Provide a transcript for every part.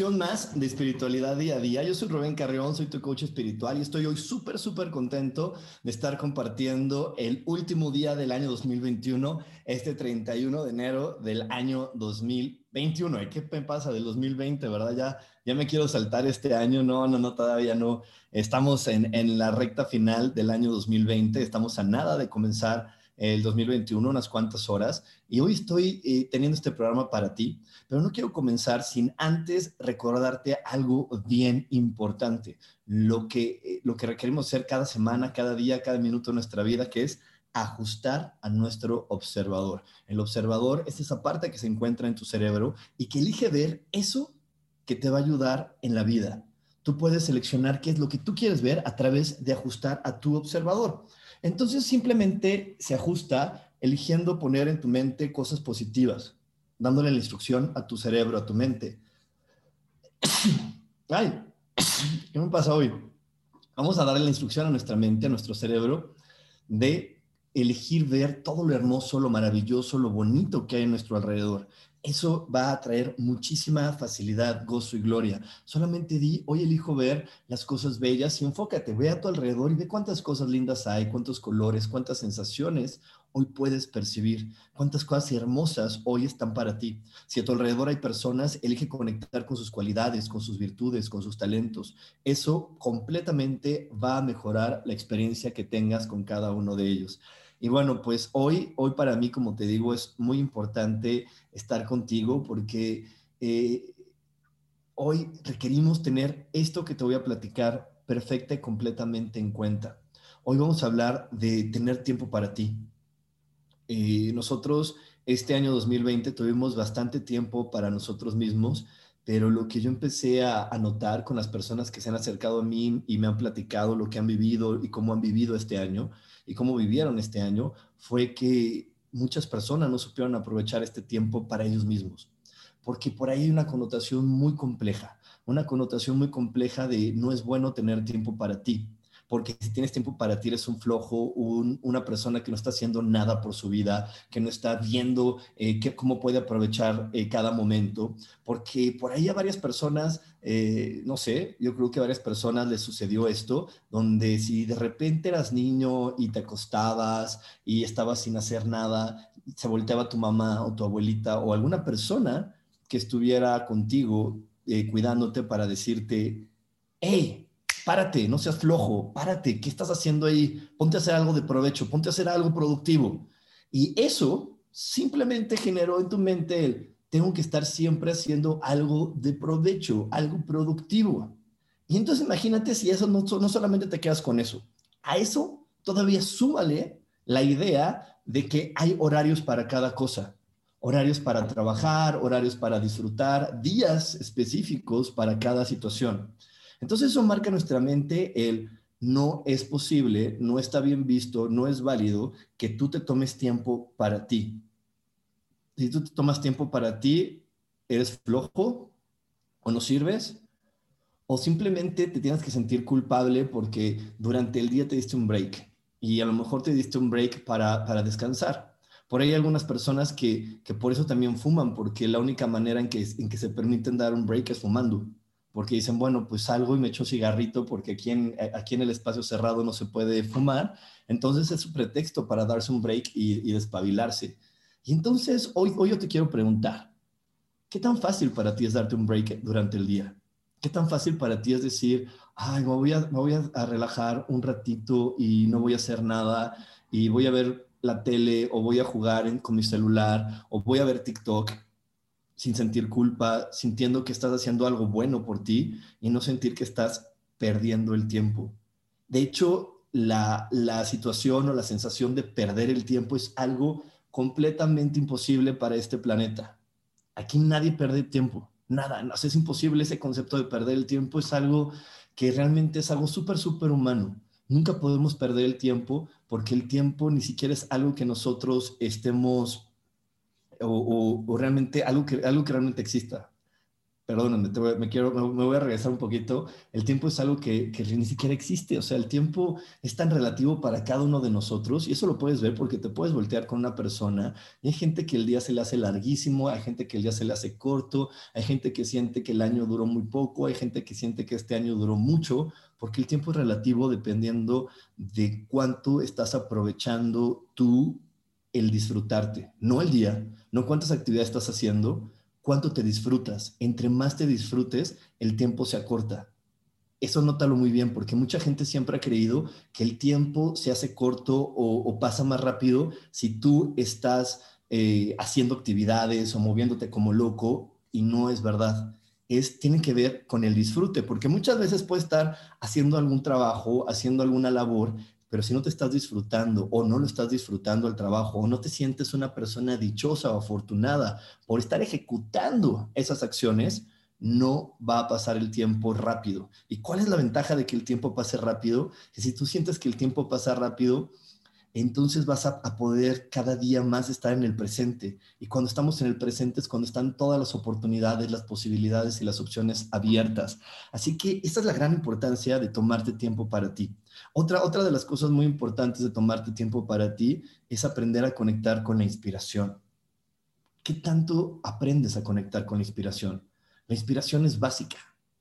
Bienvenido a una misión más de espiritualidad día a día. Yo soy Rubén Carrión, soy tu coach espiritual y estoy hoy súper, súper contento de estar compartiendo el último día del año 2021, este 31 de enero del año 2021. ¿Qué me pasa del 2020, verdad? Ya, ya me quiero saltar este año. No, no, no, todavía no. Estamos en, en la recta final del año 2020. Estamos a nada de comenzar el 2021, unas cuantas horas, y hoy estoy eh, teniendo este programa para ti, pero no quiero comenzar sin antes recordarte algo bien importante, lo que, eh, lo que requerimos hacer cada semana, cada día, cada minuto de nuestra vida, que es ajustar a nuestro observador. El observador es esa parte que se encuentra en tu cerebro y que elige ver eso que te va a ayudar en la vida. Tú puedes seleccionar qué es lo que tú quieres ver a través de ajustar a tu observador. Entonces simplemente se ajusta eligiendo poner en tu mente cosas positivas, dándole la instrucción a tu cerebro, a tu mente. Ay, ¿qué me pasa hoy? Vamos a darle la instrucción a nuestra mente, a nuestro cerebro, de elegir ver todo lo hermoso, lo maravilloso, lo bonito que hay en nuestro alrededor eso va a traer muchísima facilidad, gozo y gloria. Solamente di, hoy elijo ver las cosas bellas y enfócate, ve a tu alrededor y ve cuántas cosas lindas hay, cuántos colores, cuántas sensaciones hoy puedes percibir, cuántas cosas hermosas hoy están para ti. Si a tu alrededor hay personas, elige conectar con sus cualidades, con sus virtudes, con sus talentos. Eso completamente va a mejorar la experiencia que tengas con cada uno de ellos. Y bueno, pues hoy, hoy para mí, como te digo, es muy importante estar contigo porque eh, hoy requerimos tener esto que te voy a platicar perfecta y completamente en cuenta. Hoy vamos a hablar de tener tiempo para ti. Eh, nosotros este año 2020 tuvimos bastante tiempo para nosotros mismos, pero lo que yo empecé a, a, notar con las personas que se han acercado a mí y me han platicado lo que han vivido y cómo han vivido este año, y cómo vivieron este año fue que muchas personas no supieron aprovechar este tiempo para ellos mismos, porque por ahí hay una connotación muy compleja, una connotación muy compleja de no es bueno tener tiempo para ti porque si tienes tiempo para ti eres un flojo, una persona que no está haciendo nada por su vida, que no está viendo eh, cómo puede aprovechar eh, cada momento, porque por ahí a varias personas, eh, no sé, yo creo que a varias personas les sucedió esto, donde si de repente eras niño y te acostabas y estabas sin hacer nada, se volteaba tu mamá o tu abuelita o alguna persona que estuviera contigo cuidándote para decirte, hey, párate, no seas flojo, párate, ¿qué estás haciendo ahí? Ponte a hacer algo de provecho, ponte a hacer algo productivo. Y eso simplemente generó en tu mente el, tengo que estar siempre haciendo algo de provecho, algo productivo. Y entonces imagínate si eso no, no solamente te quedas con eso, a eso todavía súmale la idea de que hay horarios para cada cosa, horarios para trabajar, horarios para disfrutar, días específicos para cada situación. Entonces eso marca nuestra mente el no es posible, no está bien visto, no es válido que tú te tomes tiempo para ti. Si tú te tomas tiempo para ti, eres flojo o no sirves, o simplemente te tienes que sentir culpable porque durante el día te diste un break y a lo mejor te diste un break para, descansar. Por ahí hay algunas personas que, por eso también fuman, porque la única manera en que, en que se permiten dar un break es fumando porque dicen, bueno, pues salgo y me echo cigarrito porque aquí en, eh, aquí en el espacio cerrado no se puede fumar, entonces es su pretexto para darse un break y, despabilarse. Y entonces hoy, hoy yo te quiero preguntar, ¿qué tan fácil para ti es darte un break durante el día? ¿Qué tan fácil para ti es decir, ay, me voy, a, me voy a, relajar un ratito y no voy a hacer nada y voy a ver la tele o voy a jugar con mi celular o voy a ver TikTok sin sentir culpa, sintiendo que estás haciendo algo bueno por ti y no sentir que estás perdiendo el tiempo. De hecho, la, la situación o la sensación de perder el tiempo es algo completamente imposible para este planeta. Aquí nadie pierde tiempo, nada, no, es imposible ese concepto de perder el tiempo, es algo que realmente es algo súper, súper humano. Nunca podemos perder el tiempo porque el tiempo ni siquiera es algo que nosotros estemos o, o, realmente algo que, algo que realmente exista. Perdóname, me, quiero, me, voy a regresar un poquito, el tiempo es algo que, que, ni siquiera existe, o sea, el tiempo es tan relativo para cada uno de nosotros y eso lo puedes ver porque te puedes voltear con una persona y hay gente que el día se le hace larguísimo, hay gente que el día se le hace corto, hay gente que siente que el año duró muy poco, hay gente que siente que este año duró mucho, porque el tiempo es relativo dependiendo de cuánto estás aprovechando tú el disfrutarte, no el día, no cuántas actividades estás haciendo, cuánto te disfrutas. Entre más te disfrutes, el tiempo se acorta. Eso nótalo muy bien, porque mucha gente siempre ha creído que el tiempo se hace corto o, pasa más rápido si tú estás eh, haciendo actividades o moviéndote como loco, y no es verdad. Es, tiene que ver con el disfrute, porque muchas veces puedes estar haciendo algún trabajo, haciendo alguna labor, pero si no te estás disfrutando o no lo estás disfrutando el trabajo o no te sientes una persona dichosa o afortunada por estar ejecutando esas acciones, no va a pasar el tiempo rápido. ¿Y cuál es la ventaja de que el tiempo pase rápido? Que si tú sientes que el tiempo pasa rápido, entonces vas a, poder cada día más estar en el presente. Y cuando estamos en el presente es cuando están todas las oportunidades, las posibilidades y las opciones abiertas. Así que esa es la gran importancia de tomarte tiempo para ti. Otra, otra de las cosas muy importantes de tomarte tiempo para ti es aprender a conectar con la inspiración. ¿Qué tanto aprendes a conectar con la inspiración? La inspiración es básica,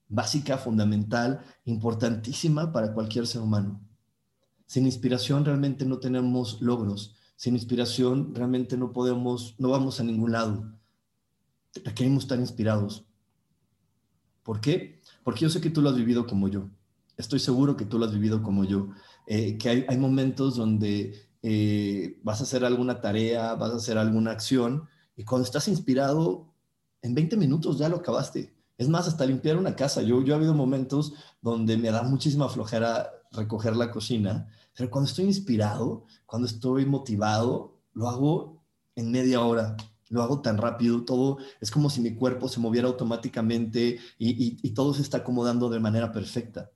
básica, fundamental, importantísima para cualquier ser humano. Sin inspiración realmente no tenemos logros. Sin inspiración realmente no podemos, no vamos a ningún lado. Requerimos estar inspirados. ¿Por qué? Porque yo sé que tú lo has vivido como yo. Estoy seguro que tú lo has vivido como yo. Eh, que hay, momentos donde eh, vas a hacer alguna tarea, vas a hacer alguna acción y cuando estás inspirado, en 20 minutos ya lo acabaste. Es más, hasta limpiar una casa. Yo, yo he habido momentos donde me da muchísima flojera recoger la cocina pero cuando estoy inspirado, cuando estoy motivado, lo hago en media hora. Lo hago tan rápido, todo es como si mi cuerpo se moviera automáticamente y, todo se está acomodando de manera perfecta.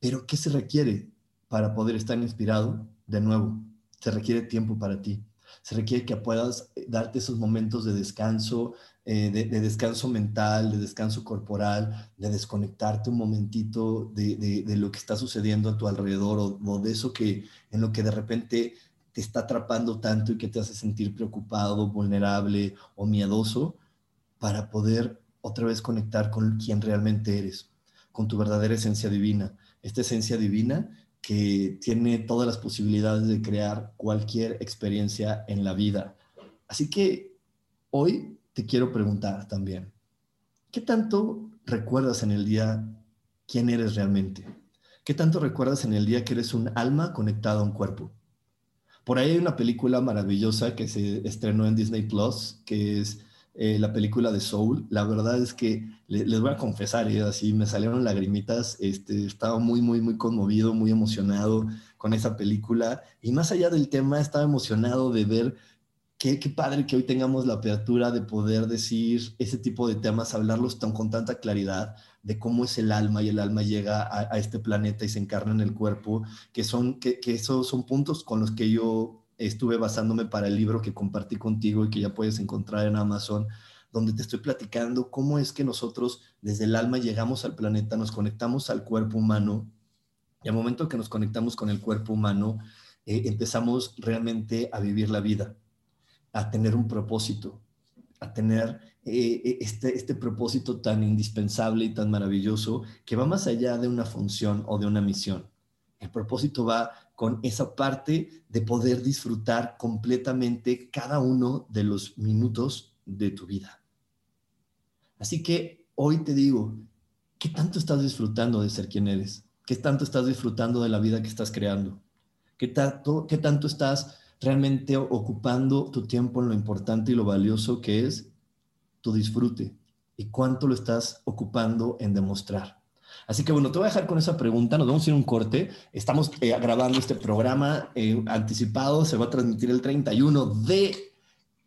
Pero ¿qué se requiere para poder estar inspirado? De nuevo, se requiere tiempo para ti. Se requiere que puedas darte esos momentos de descanso, eh, de, descanso mental, de descanso corporal, de desconectarte un momentito de, lo que está sucediendo a tu alrededor o, de eso que en lo que de repente te está atrapando tanto y que te hace sentir preocupado, vulnerable o miedoso, para poder otra vez conectar con quien realmente eres, con tu verdadera esencia divina. Esta esencia divina que tiene todas las posibilidades de crear cualquier experiencia en la vida. Así que hoy te quiero preguntar también, ¿qué tanto recuerdas en el día quién eres realmente? ¿Qué tanto recuerdas en el día que eres un alma conectada a un cuerpo? Por ahí hay una película maravillosa que se estrenó en Disney Plus, que es eh, la película de Soul. La verdad es que les voy a confesar, ¿eh? así me salieron lagrimitas. Este, estaba muy, muy, muy conmovido, muy emocionado con esa película. Y más allá del tema, estaba emocionado de ver qué, padre que hoy tengamos la apertura de poder decir ese tipo de temas, hablarlos tan, con tanta claridad de cómo es el alma y el alma llega a, este planeta y se encarna en el cuerpo, que son, que, que, esos son puntos con los que yo estuve basándome para el libro que compartí contigo y que ya puedes encontrar en Amazon, donde te estoy platicando cómo es que nosotros desde el alma llegamos al planeta, nos conectamos al cuerpo humano y al momento que nos conectamos con el cuerpo humano, eh, empezamos realmente a vivir la vida a tener un propósito, a tener eh, eh, este, este propósito tan indispensable y tan maravilloso que va más allá de una función o de una misión. El propósito va con esa parte de poder disfrutar completamente cada uno de los minutos de tu vida. Así que hoy te digo, ¿qué tanto estás disfrutando de ser quien eres? ¿Qué tanto estás disfrutando de la vida que estás creando? ¿Qué tanto, estás realmente ocupando tu tiempo en lo importante y lo valioso que es tu disfrute? ¿Y cuánto lo estás ocupando en demostrar? Así que bueno, te voy a dejar con esa pregunta. Nos vamos a ir a un corte. Estamos eh, grabando este programa eh, anticipado. Se va a transmitir el 31 de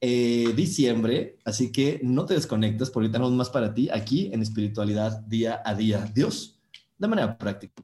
eh, diciembre. Así que no te desconectes porque tenemos más para ti aquí en Espiritualidad Día a Día. Dios, de manera práctica.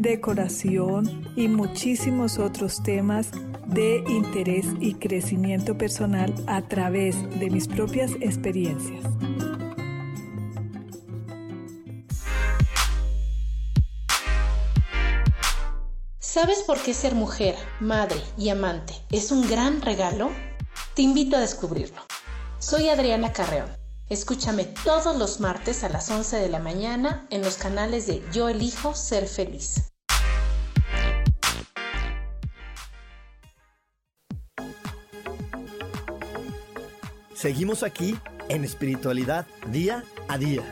decoración y muchísimos otros temas de interés y crecimiento personal a través de mis propias experiencias. ¿Sabes por qué ser mujer, madre y amante es un gran regalo? Te invito a descubrirlo. Soy Adriana Carreón. Escúchame todos los martes a las 11 de la mañana en los canales de Yo elijo ser feliz. Seguimos aquí en espiritualidad día a día.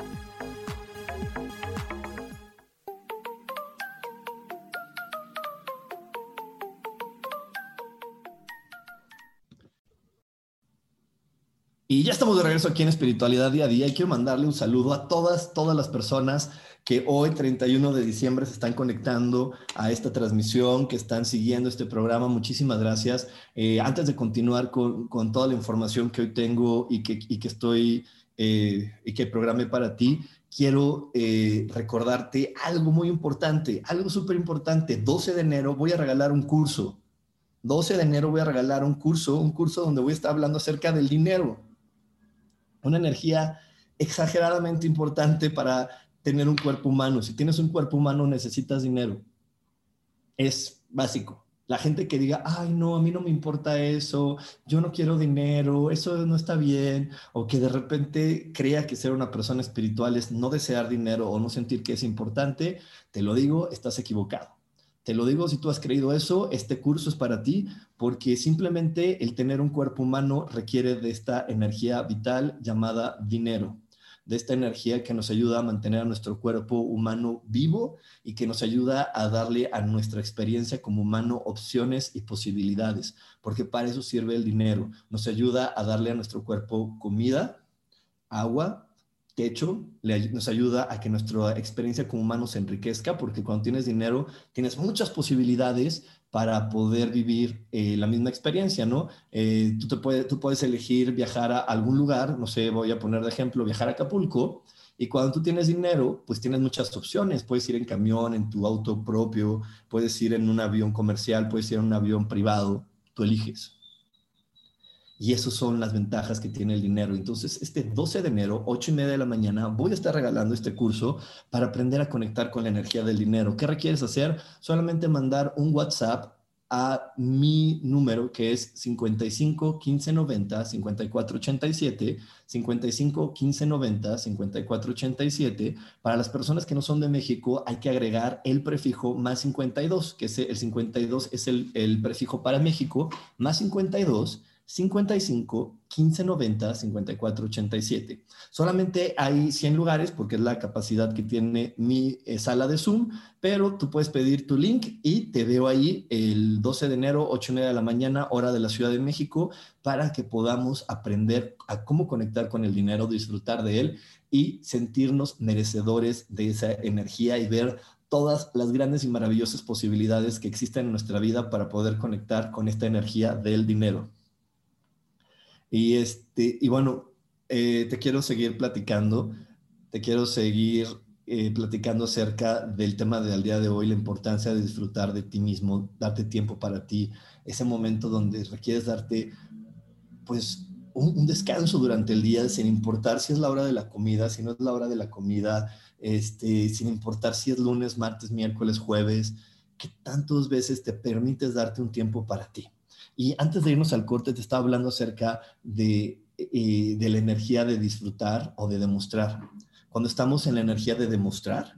Y ya estamos de regreso aquí en Espiritualidad Día a Día y quiero mandarle un saludo a todas, todas las personas que hoy, 31 de diciembre, se están conectando a esta transmisión, que están siguiendo este programa. Muchísimas gracias. Eh, antes de continuar con, con, toda la información que hoy tengo y que, y que estoy eh, y que programé para ti, quiero eh, recordarte algo muy importante, algo súper importante. 12 de enero voy a regalar un curso. 12 de enero voy a regalar un curso, un curso donde voy a estar hablando acerca del dinero una energía exageradamente importante para tener un cuerpo humano. Si tienes un cuerpo humano necesitas dinero. Es básico. La gente que diga, ay, no, a mí no me importa eso, yo no quiero dinero, eso no está bien, o que de repente crea que ser una persona espiritual es no desear dinero o no sentir que es importante, te lo digo, estás equivocado. Te lo digo, si tú has creído eso, este curso es para ti porque simplemente el tener un cuerpo humano requiere de esta energía vital llamada dinero, de esta energía que nos ayuda a mantener a nuestro cuerpo humano vivo y que nos ayuda a darle a nuestra experiencia como humano opciones y posibilidades, porque para eso sirve el dinero. Nos ayuda a darle a nuestro cuerpo comida, agua, techo nos ayuda a que nuestra experiencia como humanos se enriquezca, porque cuando tienes dinero tienes muchas posibilidades para poder vivir eh, la misma experiencia, ¿no? Eh, tú, te tú puedes elegir viajar a algún lugar, no sé, voy a poner de ejemplo, viajar a Acapulco, y cuando tú tienes dinero, pues tienes muchas opciones. Puedes ir en camión, en tu auto propio, puedes ir en un avión comercial, puedes ir en un avión privado, tú eliges. Y esas son las ventajas que tiene el dinero. Entonces, este 12 de enero, 8 y media de la mañana, voy a estar regalando este curso para aprender a conectar con la energía del dinero. ¿Qué requieres hacer? Solamente mandar un WhatsApp a mi número que es 55 15 90 54 87 55 15 90 54 87 para las personas que no son de México hay que agregar el prefijo más 52 que es el 52 es el prefijo para México más 52 55 15 90 54 87. Solamente hay 100 lugares porque es la capacidad que tiene mi eh, sala de Zoom, pero tú puedes pedir tu link y te veo ahí el 12 de enero, 8 y media de la mañana, hora de la Ciudad de México, para que podamos aprender a cómo conectar con el dinero, disfrutar de él y sentirnos merecedores de esa energía y ver todas las grandes y maravillosas posibilidades que existen en nuestra vida para poder conectar con esta energía del dinero. Y, este, y bueno, eh, te quiero seguir platicando, te quiero seguir eh, platicando acerca del tema del día de hoy, la importancia de disfrutar de ti mismo, darte tiempo para ti, ese momento donde requieres darte, pues, un, descanso durante el día, sin importar si es la hora de la comida, si no es la hora de la comida, este, sin importar si es lunes, martes, miércoles, jueves, que tantas veces te permites darte un tiempo para ti. Y antes de irnos al corte, te estaba hablando acerca de, eh, de la energía de disfrutar o de demostrar. Cuando estamos en la energía de demostrar,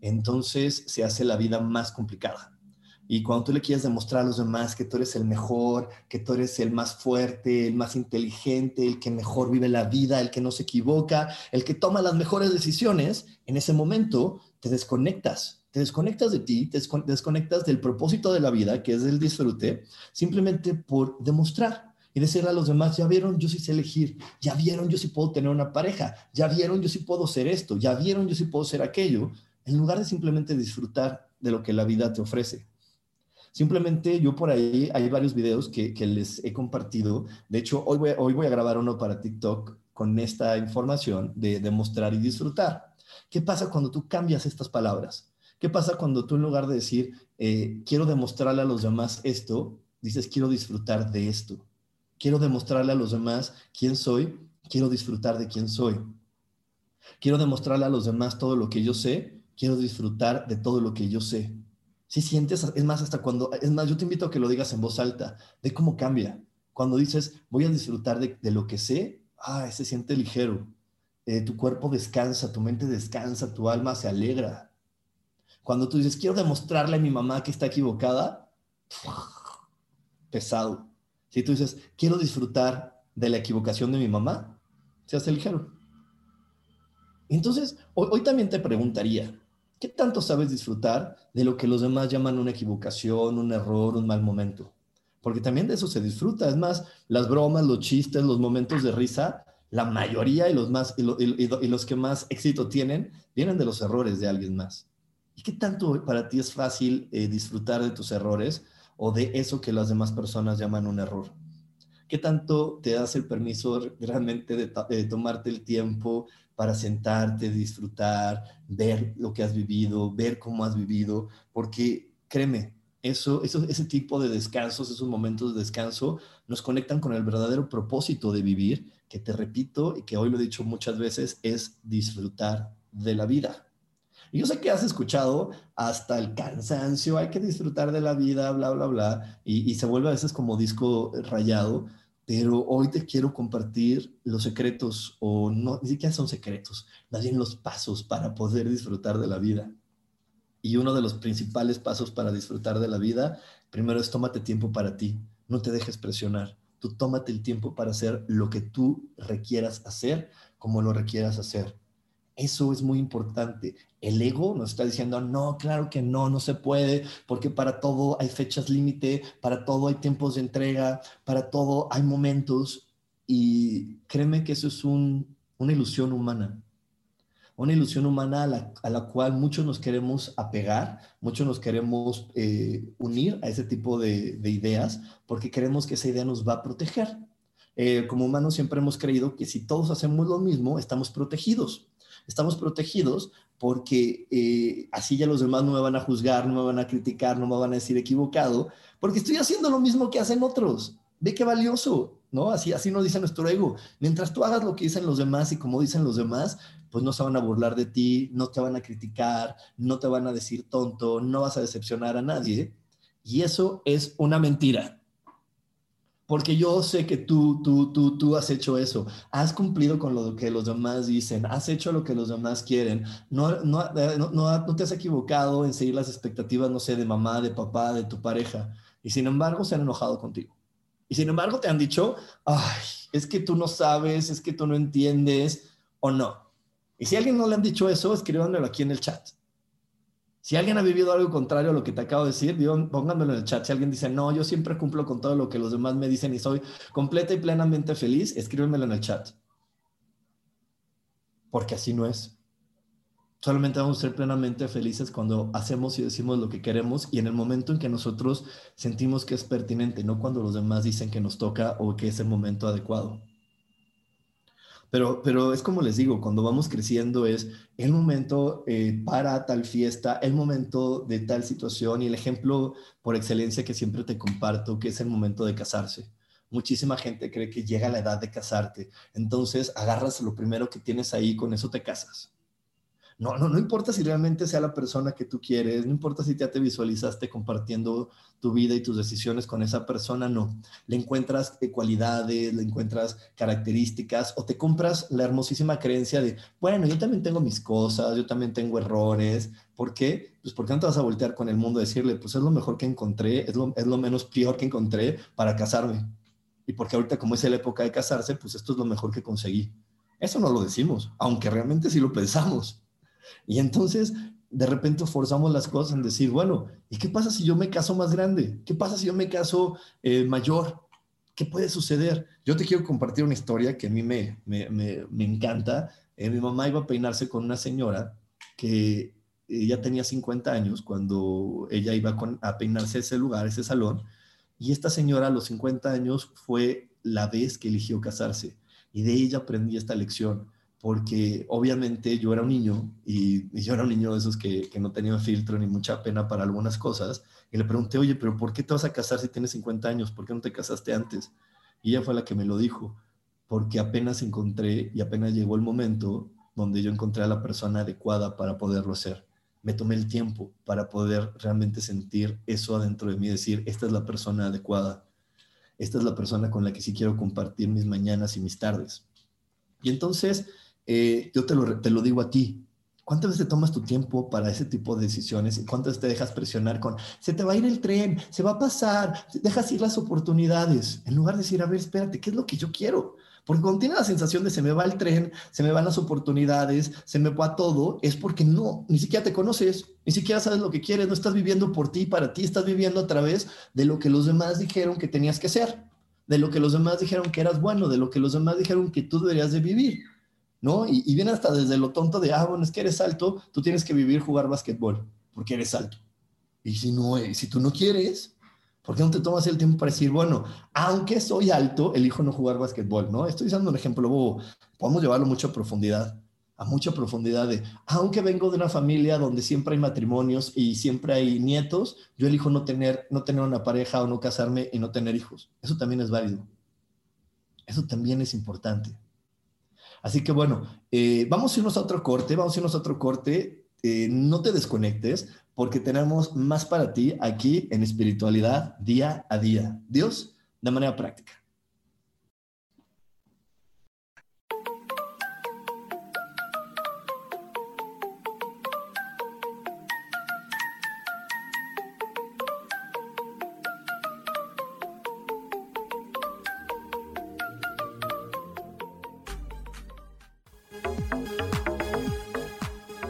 entonces se hace la vida más complicada. Y cuando tú le quieres demostrar a los demás que tú eres el mejor, que tú eres el más fuerte, el más inteligente, el que mejor vive la vida, el que no se equivoca, el que toma las mejores decisiones, en ese momento te desconectas te desconectas de ti, te desconectas del propósito de la vida, que es el disfrute, simplemente por demostrar y decirle a los demás, ya vieron, yo sí sé elegir, ya vieron, yo sí puedo tener una pareja, ya vieron, yo sí puedo ser esto, ya vieron, yo sí puedo ser aquello, en lugar de simplemente disfrutar de lo que la vida te ofrece. Simplemente yo por ahí hay varios videos que, les he compartido. De hecho, hoy voy, hoy voy a grabar uno para TikTok con esta información de demostrar y disfrutar. ¿Qué pasa cuando tú cambias estas palabras? ¿Qué pasa cuando tú en lugar de decir, eh, quiero demostrarle a los demás esto, dices, quiero disfrutar de esto? Quiero demostrarle a los demás quién soy, quiero disfrutar de quién soy. Quiero demostrarle a los demás todo lo que yo sé, quiero disfrutar de todo lo que yo sé. Si sientes, es más, hasta cuando, es más, yo te invito a que lo digas en voz alta, de cómo cambia. Cuando dices, voy a disfrutar de, lo que sé, ah, se siente ligero. Eh, tu cuerpo descansa, tu mente descansa, tu alma se alegra. Cuando tú dices, quiero demostrarle a mi mamá que está equivocada, pesado. Si tú dices, quiero disfrutar de la equivocación de mi mamá, se hace ligero. Entonces, hoy, también te preguntaría, ¿qué tanto sabes disfrutar de lo que los demás llaman una equivocación, un error, un mal momento? Porque también de eso se disfruta. Es más, las bromas, los chistes, los momentos de risa, la mayoría y los, más, y los que más éxito tienen, vienen de los errores de alguien más. ¿Y qué tanto para ti es fácil eh, disfrutar de tus errores o de eso que las demás personas llaman un error? ¿Qué tanto te das el permiso realmente de, tomarte el tiempo para sentarte, disfrutar, ver lo que has vivido, ver cómo has vivido? Porque créeme, eso, eso, ese tipo de descansos, esos momentos de descanso, nos conectan con el verdadero propósito de vivir, que te repito y que hoy lo he dicho muchas veces, es disfrutar de la vida. Y yo sé que has escuchado hasta el cansancio, hay que disfrutar de la vida, bla, bla, bla, y, se vuelve a veces como disco rayado, pero hoy te quiero compartir los secretos, o no, ni siquiera son secretos, más bien los pasos para poder disfrutar de la vida. Y uno de los principales pasos para disfrutar de la vida, primero es tómate tiempo para ti, no te dejes presionar. Tú tómate el tiempo para hacer lo que tú requieras hacer, como lo requieras hacer. Eso es muy importante. El ego nos está diciendo, no, claro que no, no se puede, porque para todo hay fechas límite, para todo hay tiempos de entrega, para todo hay momentos. Y créeme que eso es una ilusión humana. Una ilusión humana a la, cual muchos nos queremos apegar, muchos nos queremos eh, unir a ese tipo de, ideas, porque creemos que esa idea nos va a proteger. Eh, como humanos siempre hemos creído que si todos hacemos lo mismo, estamos protegidos estamos protegidos porque eh, así ya los demás no me van a juzgar, no me van a criticar, no me van a decir equivocado, porque estoy haciendo lo mismo que hacen otros. Ve qué valioso, ¿no? Así, así nos dice nuestro ego. Mientras tú hagas lo que dicen los demás y como dicen los demás, pues no se van a burlar de ti, no te van a criticar, no te van a decir tonto, no vas a decepcionar a nadie. Y eso es una mentira porque yo sé que tú, tú, tú, tú has hecho eso, has cumplido con lo que los demás dicen, has hecho lo que los demás quieren, no, no, eh, no, no, te has equivocado en seguir las expectativas, no sé, de mamá, de papá, de tu pareja, y sin embargo se han enojado contigo. Y sin embargo te han dicho, ay, es que tú no sabes, es que tú no entiendes o no. Y si a alguien no le han dicho eso, escríbanmelo aquí en el chat. Si alguien ha vivido algo contrario a lo que te acabo de decir, pónganmelo en el chat. Si alguien dice, no, yo siempre cumplo con todo lo que los demás me dicen y soy completa y plenamente feliz, escríbanmelo en el chat. Porque así no es. Solamente vamos a ser plenamente felices cuando hacemos y decimos lo que queremos y en el momento en que nosotros sentimos que es pertinente, no cuando los demás dicen que nos toca o que es el momento adecuado. Pero, pero es como les digo, cuando vamos creciendo es el momento eh, para tal fiesta, el momento de tal situación y el ejemplo por excelencia que siempre te comparto, que es el momento de casarse. Muchísima gente cree que llega la edad de casarte, entonces agarras lo primero que tienes ahí, con eso te casas no, no, no importa si realmente sea la persona que tú quieres, no importa si ya te visualizaste compartiendo tu vida y tus decisiones con esa persona, no. Le encuentras cualidades, le encuentras características o te compras la hermosísima creencia de, bueno, yo también tengo mis cosas, yo también tengo errores. ¿Por qué? Pues porque no te vas a voltear con el mundo a decirle, pues es lo mejor que encontré, es lo, es lo menos peor que encontré para casarme. Y porque ahorita como es la época de casarse, pues esto es lo mejor que conseguí. Eso no lo decimos, aunque realmente sí lo pensamos. Y entonces, de repente forzamos las cosas en decir, bueno, ¿y qué pasa si yo me caso más grande? ¿Qué pasa si yo me caso eh, mayor? ¿Qué puede suceder? Yo te quiero compartir una historia que a mí me, me, me, encanta. Eh, mi mamá iba a peinarse con una señora que ya tenía 50 años cuando ella iba a peinarse ese lugar, ese salón. Y esta señora a los 50 años fue la vez que eligió casarse. Y de ella aprendí esta lección porque obviamente yo era un niño y, yo era un niño de esos que, que, no tenía filtro ni mucha pena para algunas cosas. Y le pregunté, oye, pero ¿por qué te vas a casar si tienes 50 años? ¿Por qué no te casaste antes? Y ella fue la que me lo dijo, porque apenas encontré y apenas llegó el momento donde yo encontré a la persona adecuada para poderlo hacer. Me tomé el tiempo para poder realmente sentir eso adentro de mí, decir, esta es la persona adecuada, esta es la persona con la que sí quiero compartir mis mañanas y mis tardes. Y entonces eh, yo te lo, te lo digo a ti. ¿Cuántas veces tomas tu tiempo para ese tipo de decisiones y cuántas te dejas presionar con, se te va a ir el tren, se va a pasar, dejas ir las oportunidades, en lugar de decir, a ver, espérate, ¿qué es lo que yo quiero? Porque cuando tienes la sensación de se me va el tren, se me van las oportunidades, se me va todo, es porque no, ni siquiera te conoces, ni siquiera sabes lo que quieres, no estás viviendo por ti, para ti, estás viviendo a través de lo que los demás dijeron que tenías que hacer, de lo que los demás dijeron que eras bueno, de lo que los demás dijeron que tú deberías de vivir. ¿No? Y, viene hasta desde lo tonto de, ah, bueno, es que eres alto, tú tienes que vivir jugar básquetbol, porque eres alto. Y si no, eh, si tú no quieres, ¿por qué no te tomas el tiempo para decir, bueno, aunque soy alto, elijo no jugar básquetbol, ¿no? Estoy usando un ejemplo bobo, podemos llevarlo mucho a profundidad, a mucha profundidad de, aunque vengo de una familia donde siempre hay matrimonios y siempre hay nietos, yo elijo no tener, no tener una pareja o no casarme y no tener hijos. Eso también es válido. Eso también es importante. Así que bueno, eh, vamos a irnos a otro corte, vamos a irnos a otro corte. Eh, no te desconectes porque tenemos más para ti aquí en espiritualidad día a día. Dios, de manera práctica.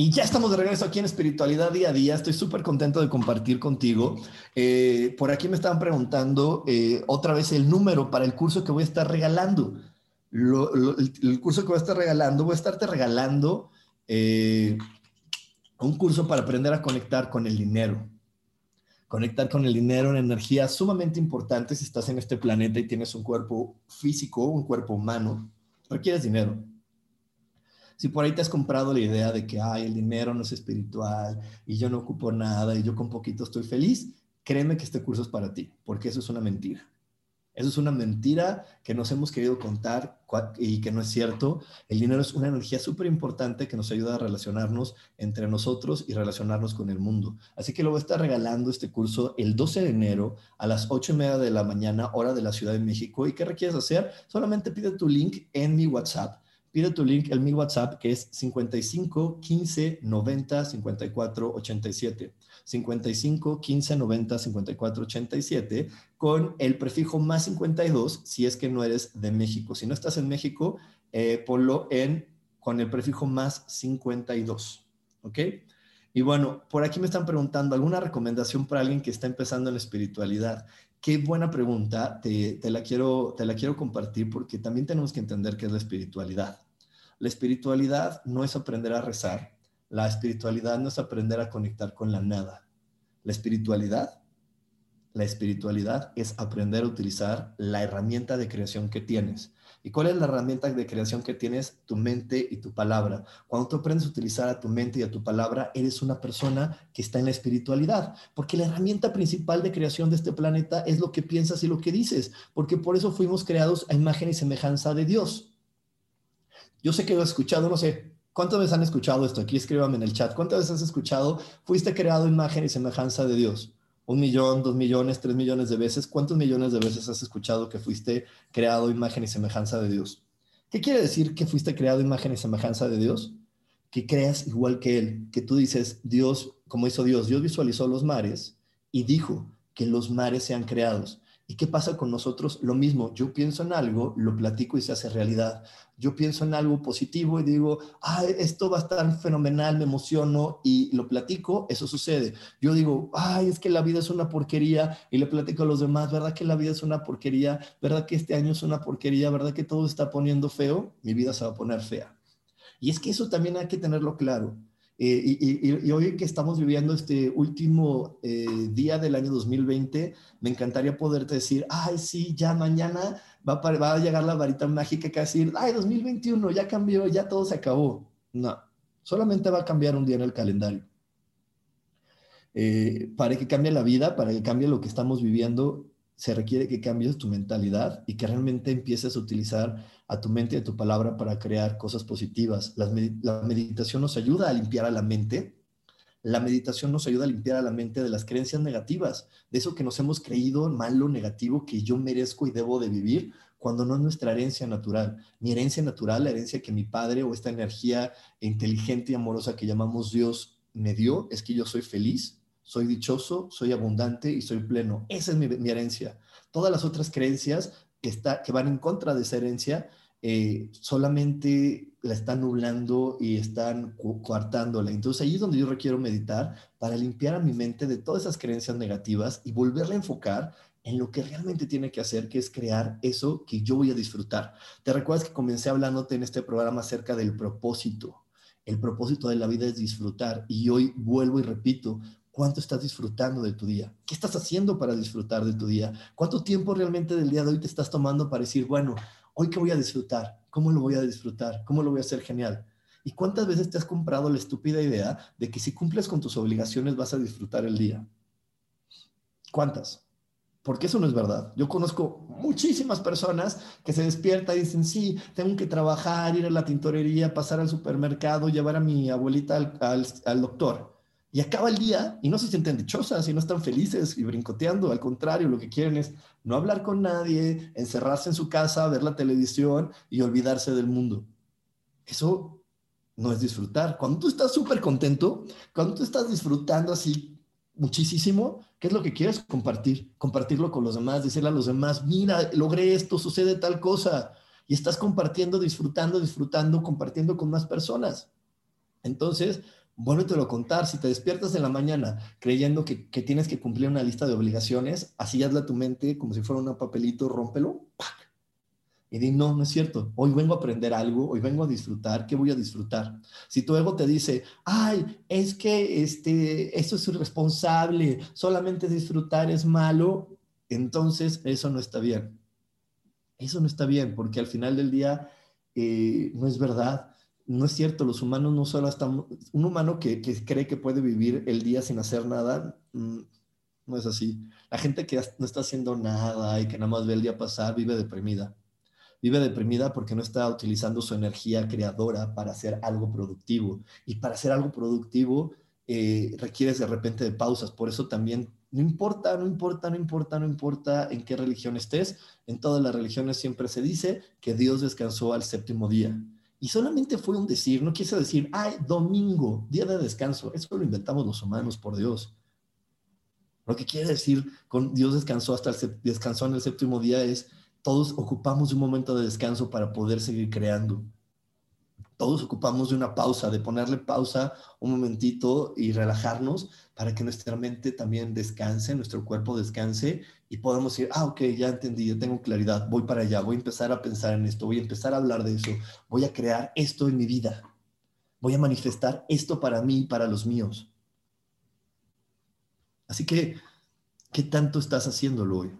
Y ya estamos de regreso aquí en Espiritualidad Día a Día. Estoy súper contento de compartir contigo. Eh, por aquí me estaban preguntando eh, otra vez el número para el curso que voy a estar regalando. el, curso que voy a estar regalando, voy a estarte regalando eh, un curso para aprender a conectar con el dinero. Conectar con el dinero, una energía sumamente importante si estás en este planeta y tienes un cuerpo físico, un cuerpo humano. Requieres dinero si por ahí te has comprado la idea de que, ay, el dinero no es espiritual y yo no ocupo nada y yo con poquito estoy feliz, créeme que este curso es para ti, porque eso es una mentira. Eso es una mentira que nos hemos querido contar y que no es cierto. El dinero es una energía súper importante que nos ayuda a relacionarnos entre nosotros y relacionarnos con el mundo. Así que lo voy a estar regalando este curso el 12 de enero a las 8 y media de la mañana, hora de la Ciudad de México. ¿Y qué requieres hacer? Solamente pide tu link en mi WhatsApp pide tu link en mi WhatsApp que es 55 15 90 54 87. 55 15 90 54 87 con el prefijo más 52 si es que no eres de México. Si no estás en México, eh, ponlo en con el prefijo más 52. ¿Ok? Y bueno, por aquí me están preguntando alguna recomendación para alguien que está empezando en la espiritualidad. Qué buena pregunta, te, la quiero, te la quiero compartir porque también tenemos que entender qué es la espiritualidad. La espiritualidad no es aprender a rezar, la espiritualidad no es aprender a conectar con la nada. La espiritualidad, la espiritualidad es aprender a utilizar la herramienta de creación que tienes. ¿Y cuál es la herramienta de creación que tienes? Tu mente y tu palabra. Cuando tú aprendes a utilizar a tu mente y a tu palabra, eres una persona que está en la espiritualidad, porque la herramienta principal de creación de este planeta es lo que piensas y lo que dices, porque por eso fuimos creados a imagen y semejanza de Dios. Yo sé que lo has escuchado, no sé, ¿cuántas veces han escuchado esto? Aquí escríbame en el chat. ¿Cuántas veces has escuchado? Fuiste creado imagen y semejanza de Dios un millón, dos millones, tres millones de veces. ¿Cuántos millones de veces has escuchado que fuiste creado imagen y semejanza de Dios? ¿Qué quiere decir que fuiste creado imagen y semejanza de Dios? Que creas igual que Él, que tú dices, Dios, como hizo Dios, Dios visualizó los mares y dijo que los mares sean creados. ¿Y qué pasa con nosotros? Lo mismo, yo pienso en algo, lo platico y se hace realidad. Yo pienso en algo positivo y digo, ah, esto va a estar fenomenal, me emociono y lo platico, eso sucede. Yo digo, ay, es que la vida es una porquería y le platico a los demás, ¿verdad que la vida es una porquería? ¿Verdad que este año es una porquería? ¿Verdad que todo está poniendo feo? Mi vida se va a poner fea. Y es que eso también hay que tenerlo claro. Eh, y, hoy que estamos viviendo este último eh, día del año 2020, me encantaría poderte decir, ay, sí, ya mañana va a, va a llegar la varita mágica que va a decir, ay, 2021, ya cambió, ya todo se acabó. No, solamente va a cambiar un día en el calendario. Eh, para que cambie la vida, para que cambie lo que estamos viviendo, se requiere que cambies tu mentalidad y que realmente empieces a utilizar a tu mente y a tu palabra para crear cosas positivas. La, meditación nos ayuda a limpiar a la mente. La meditación nos ayuda a limpiar a la mente de las creencias negativas, de eso que nos hemos creído malo, negativo, que yo merezco y debo de vivir, cuando no es nuestra herencia natural. Mi herencia natural, la herencia que mi padre o esta energía inteligente y amorosa que llamamos Dios me dio, es que yo soy feliz, soy dichoso, soy abundante y soy pleno. Esa es mi, herencia. Todas las otras creencias que, está, que van en contra de esa herencia eh, solamente la están nublando y están coartándola. Entonces ahí es donde yo requiero meditar para limpiar a mi mente de todas esas creencias negativas y volverla a enfocar en lo que realmente tiene que hacer, que es crear eso que yo voy a disfrutar. ¿Te recuerdas que comencé hablándote en este programa acerca del propósito? El propósito de la vida es disfrutar. Y hoy vuelvo y repito, ¿cuánto estás disfrutando de tu día? ¿Qué estás haciendo para disfrutar de tu día? ¿Cuánto tiempo realmente del día de hoy te estás tomando para decir, bueno, hoy qué voy a disfrutar? ¿Cómo lo voy a disfrutar? ¿Cómo lo voy a hacer genial? ¿Y cuántas veces te has comprado la estúpida idea de que si cumples con tus obligaciones vas a disfrutar el día? ¿Cuántas? Porque eso no es verdad. Yo conozco muchísimas personas que se despiertan y dicen, sí, tengo que trabajar, ir a la tintorería, pasar al supermercado, llevar a mi abuelita al, doctor. Y acaba el día y no se sienten dichosas y no están felices y brincoteando. Al contrario, lo que quieren es no hablar con nadie, encerrarse en su casa, ver la televisión y olvidarse del mundo. Eso no es disfrutar. Cuando tú estás súper contento, cuando tú estás disfrutando así muchísimo, ¿qué es lo que quieres? Compartir, compartirlo con los demás, decirle a los demás, mira, logré esto, sucede tal cosa. Y estás compartiendo, disfrutando, disfrutando, compartiendo con más personas. Entonces, vuélvetelo a contar. Si te despiertas en la mañana creyendo que, tienes que cumplir una lista de obligaciones, así hazla tu mente como si fuera un papelito, rómpelo, y di, no, no es cierto. Hoy vengo a aprender algo, hoy vengo a disfrutar. ¿Qué voy a disfrutar? Si tu ego te dice, ay, es que este, eso es irresponsable, solamente disfrutar es malo, entonces eso no está bien. Eso no está bien, porque al final del día eh, no es verdad. No es cierto, los humanos no solo están, un humano que, que cree que puede vivir el día sin hacer nada, mm, no es así. La gente que no está haciendo nada y que nada más ve el día pasar vive deprimida vive deprimida porque no está utilizando su energía creadora para hacer algo productivo. Y para hacer algo productivo eh, requieres de repente de pausas. Por eso también, no importa, no importa, no importa, no importa en qué religión estés, en todas las religiones siempre se dice que Dios descansó al séptimo día. Y solamente fue un decir, no quiere decir, ay, domingo, día de descanso. Eso lo inventamos los humanos, por Dios. Lo que quiere decir con Dios descansó hasta el, descansó en el séptimo día es todos ocupamos un momento de descanso para poder seguir creando. Todos ocupamos de una pausa, de ponerle pausa un momentito y relajarnos para que nuestra mente también descanse, nuestro cuerpo descanse y podamos decir, ah, ok, ya entendí, ya tengo claridad, voy para allá, voy a empezar a pensar en esto, voy a empezar a hablar de eso, voy a crear esto en mi vida, voy a manifestar esto para mí y para los míos. Así que, ¿qué tanto estás haciéndolo hoy?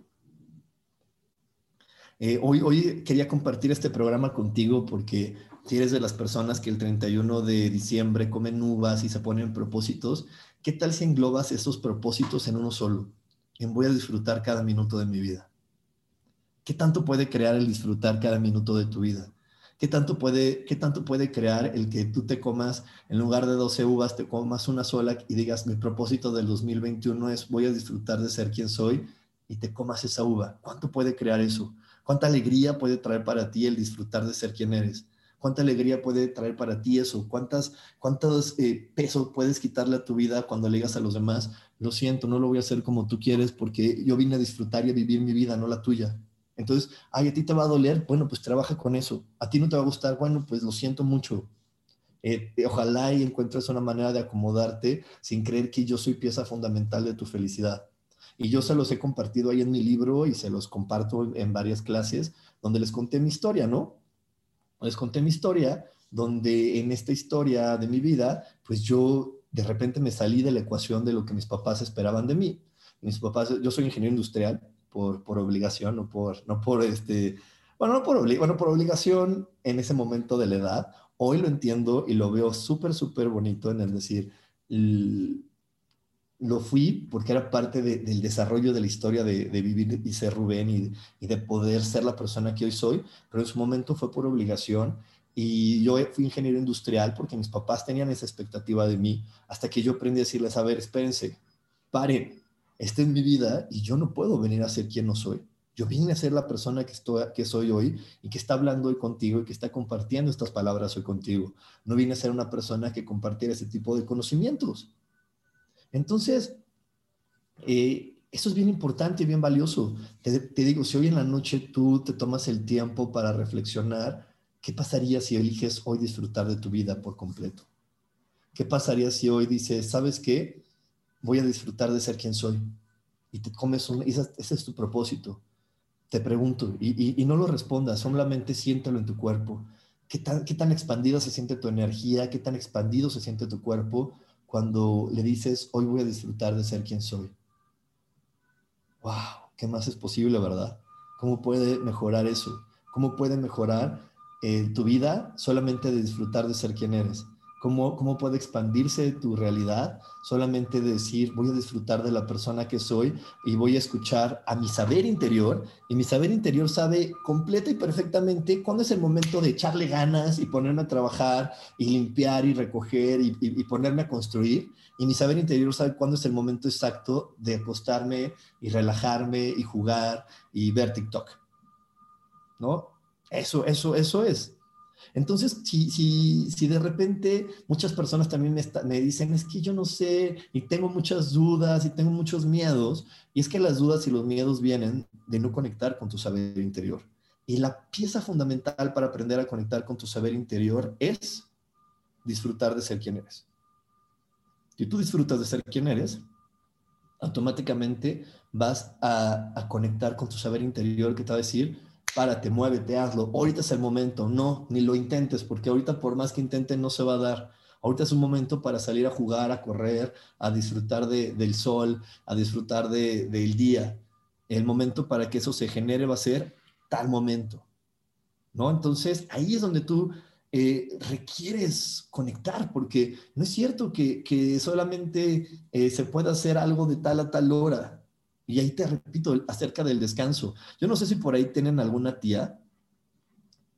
Eh, hoy, hoy quería compartir este programa contigo porque si eres de las personas que el 31 de diciembre comen uvas y se ponen propósitos, ¿qué tal si englobas esos propósitos en uno solo? En voy a disfrutar cada minuto de mi vida. ¿Qué tanto puede crear el disfrutar cada minuto de tu vida? ¿Qué tanto, puede, ¿Qué tanto puede crear el que tú te comas, en lugar de 12 uvas, te comas una sola y digas, mi propósito del 2021 es voy a disfrutar de ser quien soy y te comas esa uva? ¿Cuánto puede crear eso? ¿Cuánta alegría puede traer para ti el disfrutar de ser quien eres? ¿Cuánta alegría puede traer para ti eso? ¿Cuántas, ¿Cuántos eh, pesos puedes quitarle a tu vida cuando le digas a los demás, lo siento, no lo voy a hacer como tú quieres porque yo vine a disfrutar y a vivir mi vida, no la tuya? Entonces, ay, a ti te va a doler, bueno, pues trabaja con eso. A ti no te va a gustar, bueno, pues lo siento mucho. Eh, ojalá y encuentres una manera de acomodarte sin creer que yo soy pieza fundamental de tu felicidad. Y yo se los he compartido ahí en mi libro y se los comparto en varias clases donde les conté mi historia, ¿no? Les conté mi historia donde en esta historia de mi vida, pues yo de repente me salí de la ecuación de lo que mis papás esperaban de mí. Mis papás, yo soy ingeniero industrial por, por obligación, no por, no por este, bueno, no por, bueno, por obligación en ese momento de la edad. Hoy lo entiendo y lo veo súper, súper bonito en el decir, lo fui porque era parte del desarrollo de la historia de, vivir y ser Rubén y, de poder ser la persona que hoy soy, pero en su momento fue por obligación y yo fui ingeniero industrial porque mis papás tenían esa expectativa de mí, hasta que yo aprendí a decirles, a ver, espérense, paren, esta es mi vida y yo no puedo venir a ser quien no soy. Yo vine a ser la persona que, estoy, que soy hoy y que está hablando hoy contigo y que está compartiendo estas palabras hoy contigo. No vine a ser una persona que compartiera ese tipo de conocimientos. Entonces, eh, eso es bien importante y bien valioso. Te, digo, si hoy en la noche tú te tomas el tiempo para reflexionar, ¿qué pasaría si eliges hoy disfrutar de tu vida por completo? ¿Qué pasaría si hoy dices, ¿sabes qué? Voy a disfrutar de ser quien soy. Y te comes un... Ese, es tu propósito. Te pregunto, y, y no lo respondas, solamente siéntelo en tu cuerpo. qué tan, qué tan expandida se siente tu energía, qué tan expandido se siente tu cuerpo cuando le dices, hoy voy a disfrutar de ser quien soy. ¡Wow! ¿Qué más es posible, verdad? ¿Cómo puede mejorar eso? ¿Cómo puede mejorar eh, tu vida solamente de disfrutar de ser quien eres? Cómo, cómo puede expandirse tu realidad solamente decir, voy a disfrutar de la persona que soy y voy a escuchar a mi saber interior. Y mi saber interior sabe completa y perfectamente cuándo es el momento de echarle ganas y ponerme a trabajar y limpiar y recoger y, ponerme a construir. Y mi saber interior sabe cuándo es el momento exacto de acostarme y relajarme y jugar y ver TikTok. ¿No? Eso, eso, eso es. Entonces, si, si, si de repente muchas personas también me, dicen, es que yo no sé y tengo muchas dudas y tengo muchos miedos, y es que las dudas y los miedos vienen de no conectar con tu saber interior. Y la pieza fundamental para aprender a conectar con tu saber interior es disfrutar de ser quien eres. Si tú disfrutas de ser quien eres, automáticamente vas a, a conectar con tu saber interior que te va a decir, párate, muévete, hazlo. Ahorita es el momento, no, ni lo intentes, porque ahorita por más que intenten no se va a dar. Ahorita es un momento para salir a jugar, a correr, a disfrutar de, del sol, a disfrutar de, del día. El momento para que eso se genere va a ser tal momento. ¿No? Entonces, ahí es donde tú eh, requieres conectar, porque no es cierto que, que solamente eh, se pueda hacer algo de tal a tal hora. Y ahí te repito acerca del descanso. Yo no sé si por ahí tienen alguna tía,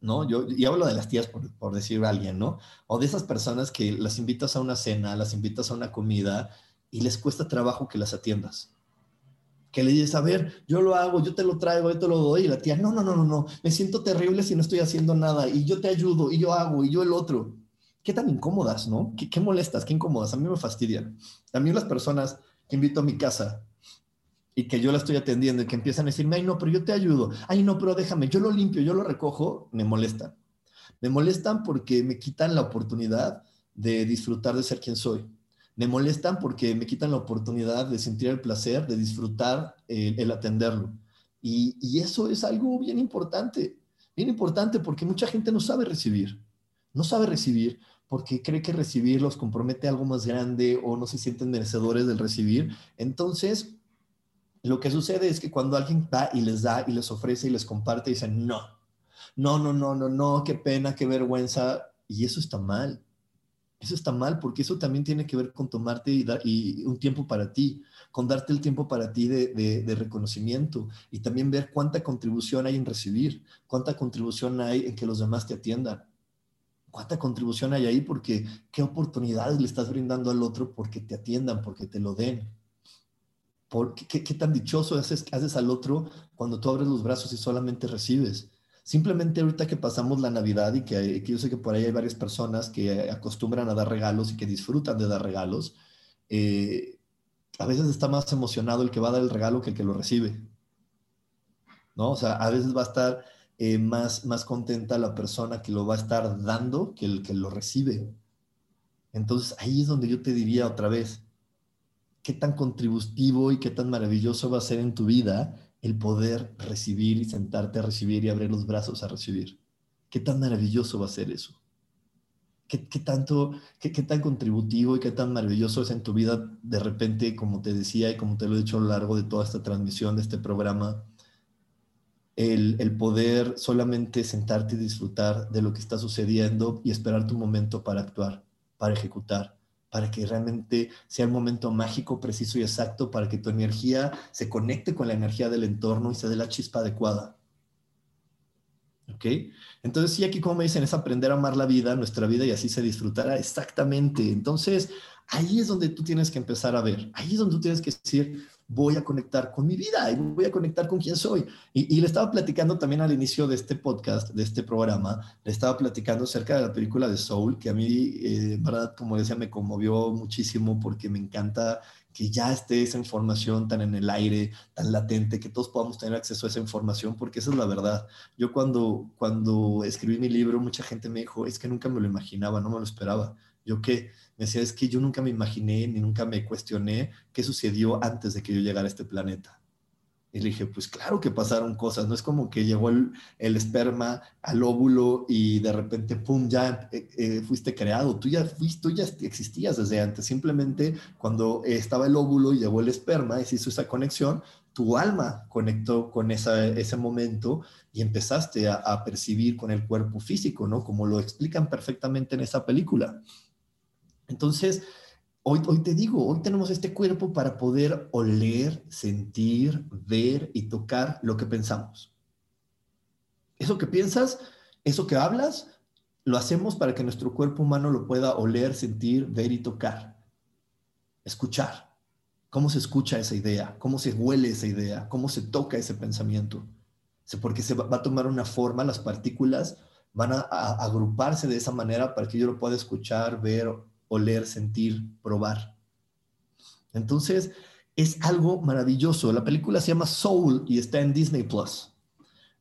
¿no? Yo, y hablo de las tías por, por decir a alguien, ¿no? O de esas personas que las invitas a una cena, las invitas a una comida y les cuesta trabajo que las atiendas. Que le dices, a ver, yo lo hago, yo te lo traigo, yo te lo doy. Y la tía, no, no, no, no, no, me siento terrible si no estoy haciendo nada. Y yo te ayudo, y yo hago, y yo el otro. Qué tan incómodas, ¿no? Qué, qué molestas, qué incómodas. A mí me fastidian. También las personas que invito a mi casa y que yo la estoy atendiendo y que empiezan a decirme, ay, no, pero yo te ayudo, ay, no, pero déjame, yo lo limpio, yo lo recojo, me molestan. Me molestan porque me quitan la oportunidad de disfrutar de ser quien soy. Me molestan porque me quitan la oportunidad de sentir el placer, de disfrutar el, el atenderlo. Y, y eso es algo bien importante, bien importante porque mucha gente no sabe recibir, no sabe recibir porque cree que recibir los compromete a algo más grande o no se sienten merecedores del recibir. Entonces, lo que sucede es que cuando alguien va y les da y les ofrece y les comparte, dicen, no, no, no, no, no, no, qué pena, qué vergüenza. Y eso está mal. Eso está mal porque eso también tiene que ver con tomarte y, dar, y un tiempo para ti, con darte el tiempo para ti de, de, de, reconocimiento y también ver cuánta contribución hay en recibir, cuánta contribución hay en que los demás te atiendan, cuánta contribución hay ahí porque qué oportunidades le estás brindando al otro porque te atiendan, porque te lo den. Por, ¿qué, ¿qué, tan dichoso haces, al otro cuando tú abres los brazos y solamente recibes? Simplemente ahorita que pasamos la Navidad y que, que, yo sé que por ahí hay varias personas que acostumbran a dar regalos y que disfrutan de dar regalos, eh, a veces está más emocionado el que va a dar el regalo que el que lo recibe. ¿No? O sea, a veces va a estar eh, más, más contenta la persona que lo va a estar dando que el que lo recibe. Entonces ahí es donde yo te diría otra vez, qué tan contributivo y qué tan maravilloso va a ser en tu vida el poder recibir y sentarte a recibir y abrir los brazos a recibir. Qué tan maravilloso va a ser eso. ¿Qué, qué tanto, qué, tan contributivo y qué tan maravilloso es en tu vida de repente, como te decía y como te lo he dicho a lo largo de toda esta transmisión, de este programa, el, el poder solamente sentarte y disfrutar de lo que está sucediendo y esperar tu momento para actuar, para ejecutar para que realmente sea el momento mágico, preciso y exacto, para que tu energía se conecte con la energía del entorno y se dé la chispa adecuada. ¿Ok? Entonces, sí, aquí como me dicen, es aprender a amar la vida, nuestra vida, y así se disfrutará exactamente. Entonces, ahí es donde tú tienes que empezar a ver, ahí es donde tú tienes que decir, voy a conectar con mi vida y voy a conectar con quién soy. Y, y, le estaba platicando también al inicio de este podcast, de este programa, le estaba platicando acerca de la película de Soul, que a mí, eh, verdad, como decía, me conmovió muchísimo porque me encanta que ya esté esa información tan en el aire, tan latente, que todos podamos tener acceso a esa información, porque esa es la verdad. Yo cuando, cuando escribí mi libro, mucha gente me dijo, es que nunca me lo imaginaba, no me lo esperaba. Yo qué, me decía, es que yo nunca me imaginé ni nunca me cuestioné qué sucedió antes de que yo llegara a este planeta. Y le dije, pues claro que pasaron cosas, no es como que llegó el, esperma al óvulo y de repente, ¡pum!, ya eh, eh, fuiste creado, tú ya, fuiste, tú ya existías desde antes, simplemente cuando estaba el óvulo y llegó el esperma y se hizo esa conexión, tu alma conectó con ese momento y empezaste a, a percibir con el cuerpo físico, ¿no? Como lo explican perfectamente en esa película. Entonces, Hoy, te digo, hoy tenemos este cuerpo para poder oler, sentir, ver y tocar lo que pensamos. Eso que piensas, eso que hablas, lo hacemos para que nuestro cuerpo humano lo pueda oler, sentir, ver y tocar. Escuchar. ¿Cómo se escucha esa idea? ¿Cómo se huele esa idea? ¿Cómo se toca ese pensamiento? Porque se va, a tomar una forma, las partículas van a agruparse de esa manera para que yo lo pueda escuchar, ver, oler, sentir, probar. Entonces, es algo maravilloso. La película se llama Soul y está en Disney Plus.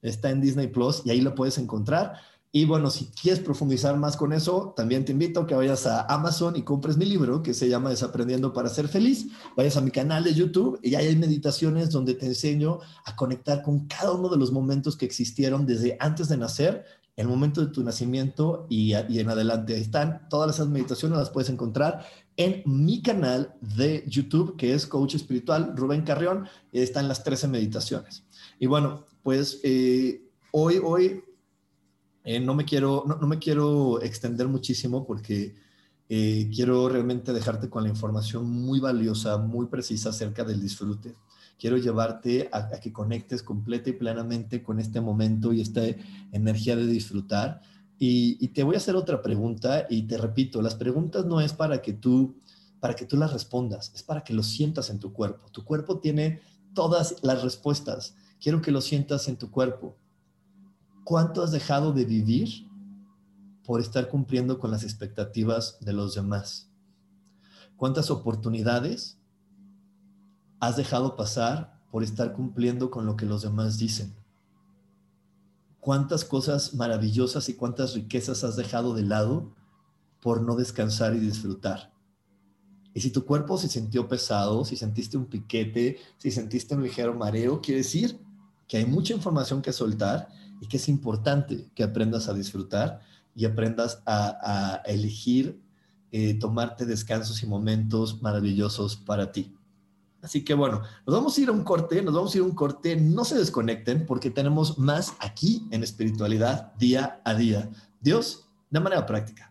Está en Disney Plus y ahí la puedes encontrar. Y bueno, si quieres profundizar más con eso, también te invito a que vayas a Amazon y compres mi libro que se llama Desaprendiendo para ser feliz. Vayas a mi canal de YouTube y ahí hay meditaciones donde te enseño a conectar con cada uno de los momentos que existieron desde antes de nacer el momento de tu nacimiento y, en adelante. Ahí están todas esas meditaciones, las puedes encontrar en mi canal de YouTube, que es Coach Espiritual Rubén Carrión, están las 13 meditaciones. Y bueno, pues eh, hoy, hoy eh, no, me quiero, no, me quiero extender muchísimo porque eh, quiero realmente dejarte con la información muy valiosa, muy precisa acerca del disfrute quiero llevarte a, que conectes completa y plenamente con este momento y esta energía de disfrutar. Y, te voy a hacer otra pregunta y te repito, las preguntas no es para que tú para que tú las respondas, es para que lo sientas en tu cuerpo. Tu cuerpo tiene todas las respuestas. Quiero que lo sientas en tu cuerpo. ¿Cuánto has dejado de vivir por estar cumpliendo con las expectativas de los demás? ¿Cuántas oportunidades has dejado pasar por estar cumpliendo con lo que los demás dicen? ¿Cuántas cosas maravillosas y cuántas riquezas has dejado de lado por no descansar y disfrutar? Y si tu cuerpo se sintió pesado, si sentiste un piquete, si sentiste un ligero mareo, quiere decir que hay mucha información que soltar y que es importante que aprendas a disfrutar y aprendas a, elegir eh, tomarte descansos y momentos maravillosos para ti. Así que bueno, nos vamos a ir a un corte, nos vamos a ir a un corte, no se desconecten porque tenemos más aquí en espiritualidad día a día. Dios, de manera práctica.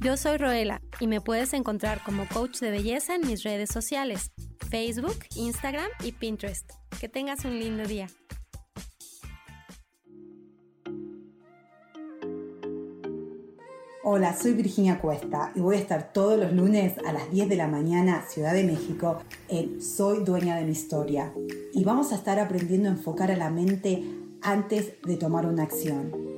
Yo soy Roela y me puedes encontrar como coach de belleza en mis redes sociales, Facebook, Instagram y Pinterest. Que tengas un lindo día. Hola, soy Virginia Cuesta y voy a estar todos los lunes a las 10 de la mañana, Ciudad de México, en Soy Dueña de mi Historia. Y vamos a estar aprendiendo a enfocar a la mente antes de tomar una acción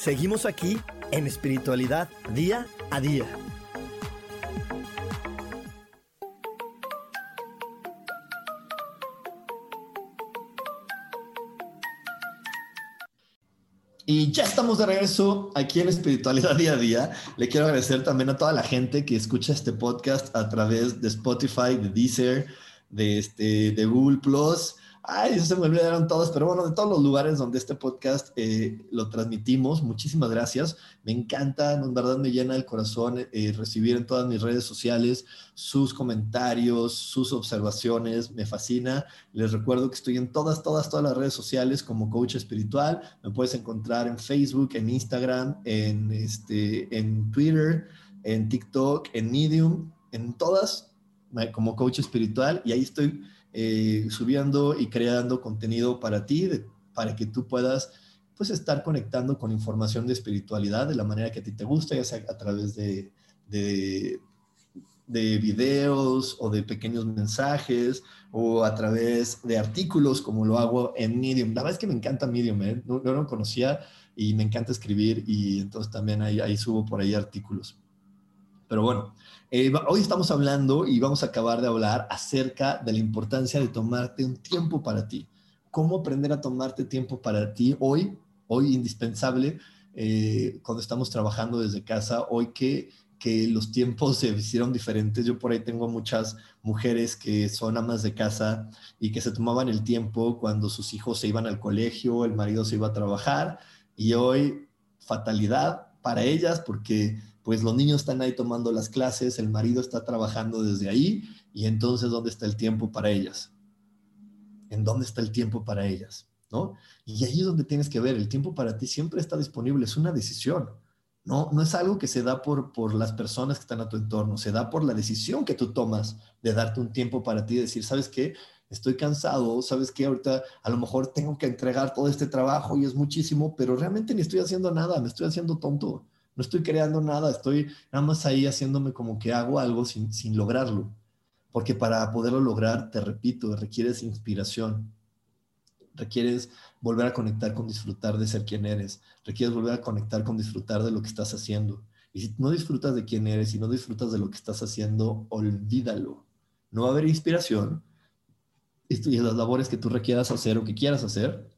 Seguimos aquí en espiritualidad día a día. Y ya estamos de regreso aquí en Espiritualidad Día a Día. Le quiero agradecer también a toda la gente que escucha este podcast a través de Spotify, de Deezer, de, este, de Google Plus Ay, se me olvidaron todos, pero bueno, de todos los lugares donde este podcast eh, lo transmitimos, muchísimas gracias. Me encanta, en verdad me llena el corazón eh, recibir en todas mis redes sociales sus comentarios, sus observaciones, me fascina. Les recuerdo que estoy en todas, todas, todas las redes sociales como coach espiritual. Me puedes encontrar en Facebook, en Instagram, en, este, en Twitter, en TikTok, en Medium, en todas como coach espiritual y ahí estoy eh, subiendo y creando contenido para ti, para que tú puedas pues estar conectando con información de espiritualidad de la manera que a ti te gusta, ya sea a través de, de, videos o de pequeños mensajes o a través de artículos como lo hago en Medium. La verdad es que me encanta Medium, ¿eh? no, lo conocía y me encanta escribir y entonces también ahí subo por ahí artículos. Pero bueno, eh, hoy estamos hablando y vamos a acabar de hablar acerca de la importancia de tomarte un tiempo para ti. ¿Cómo aprender a tomarte tiempo para ti hoy? Hoy indispensable eh, cuando estamos trabajando desde casa, hoy que, que los tiempos se hicieron diferentes. Yo por ahí tengo muchas mujeres que son amas de casa y que se tomaban el tiempo cuando sus hijos se iban al colegio, el marido se iba a trabajar y hoy fatalidad para ellas porque pues los niños están ahí tomando las clases, el marido está trabajando desde ahí y entonces ¿dónde está el tiempo para ellas? ¿En dónde está el tiempo para ellas? ¿No? Y ahí es donde tienes que ver, el tiempo para ti siempre está disponible, es una decisión. No, no es algo que se da por, por las personas que están a tu entorno, se da por la decisión que tú tomas de darte un tiempo para ti, decir, ¿sabes qué? Estoy cansado, ¿sabes qué? Ahorita a lo mejor tengo que entregar todo este trabajo y es muchísimo, pero realmente ni estoy haciendo nada, me estoy haciendo tonto no estoy creando nada, estoy nada más ahí haciéndome como que hago algo sin, sin lograrlo. Porque para poderlo lograr, te repito, requieres inspiración, requieres volver a conectar con disfrutar de ser quien eres, requieres volver a conectar con disfrutar de lo que estás haciendo. Y si no disfrutas de quién eres y no disfrutas de lo que estás haciendo, olvídalo. No va a haber inspiración. Y las labores que tú requieras hacer o que quieras hacer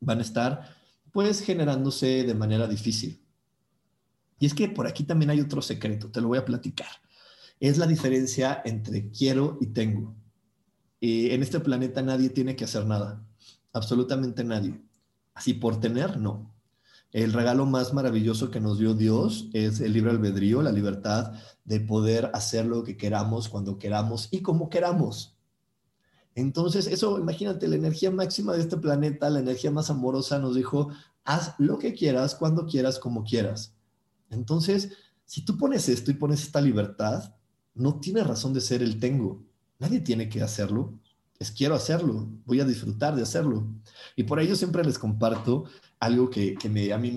van a estar pues generándose de manera difícil. Y es que por aquí también hay otro secreto, te lo voy a platicar. Es la diferencia entre quiero y tengo. en este planeta nadie tiene que hacer nada, absolutamente nadie. Así por tener, no. El regalo más maravilloso que nos dio Dios es el libre albedrío, la libertad de poder hacer lo que queramos, cuando queramos y como queramos. Entonces, eso, imagínate, la energía máxima de este planeta, la energía más amorosa, nos dijo, haz lo que quieras, cuando quieras, como quieras. Entonces, si tú pones esto y pones esta libertad, no tiene razón de ser el tengo. Nadie tiene que hacerlo. Es quiero hacerlo, voy a disfrutar de hacerlo. Y por ello siempre les comparto algo que, me, a mí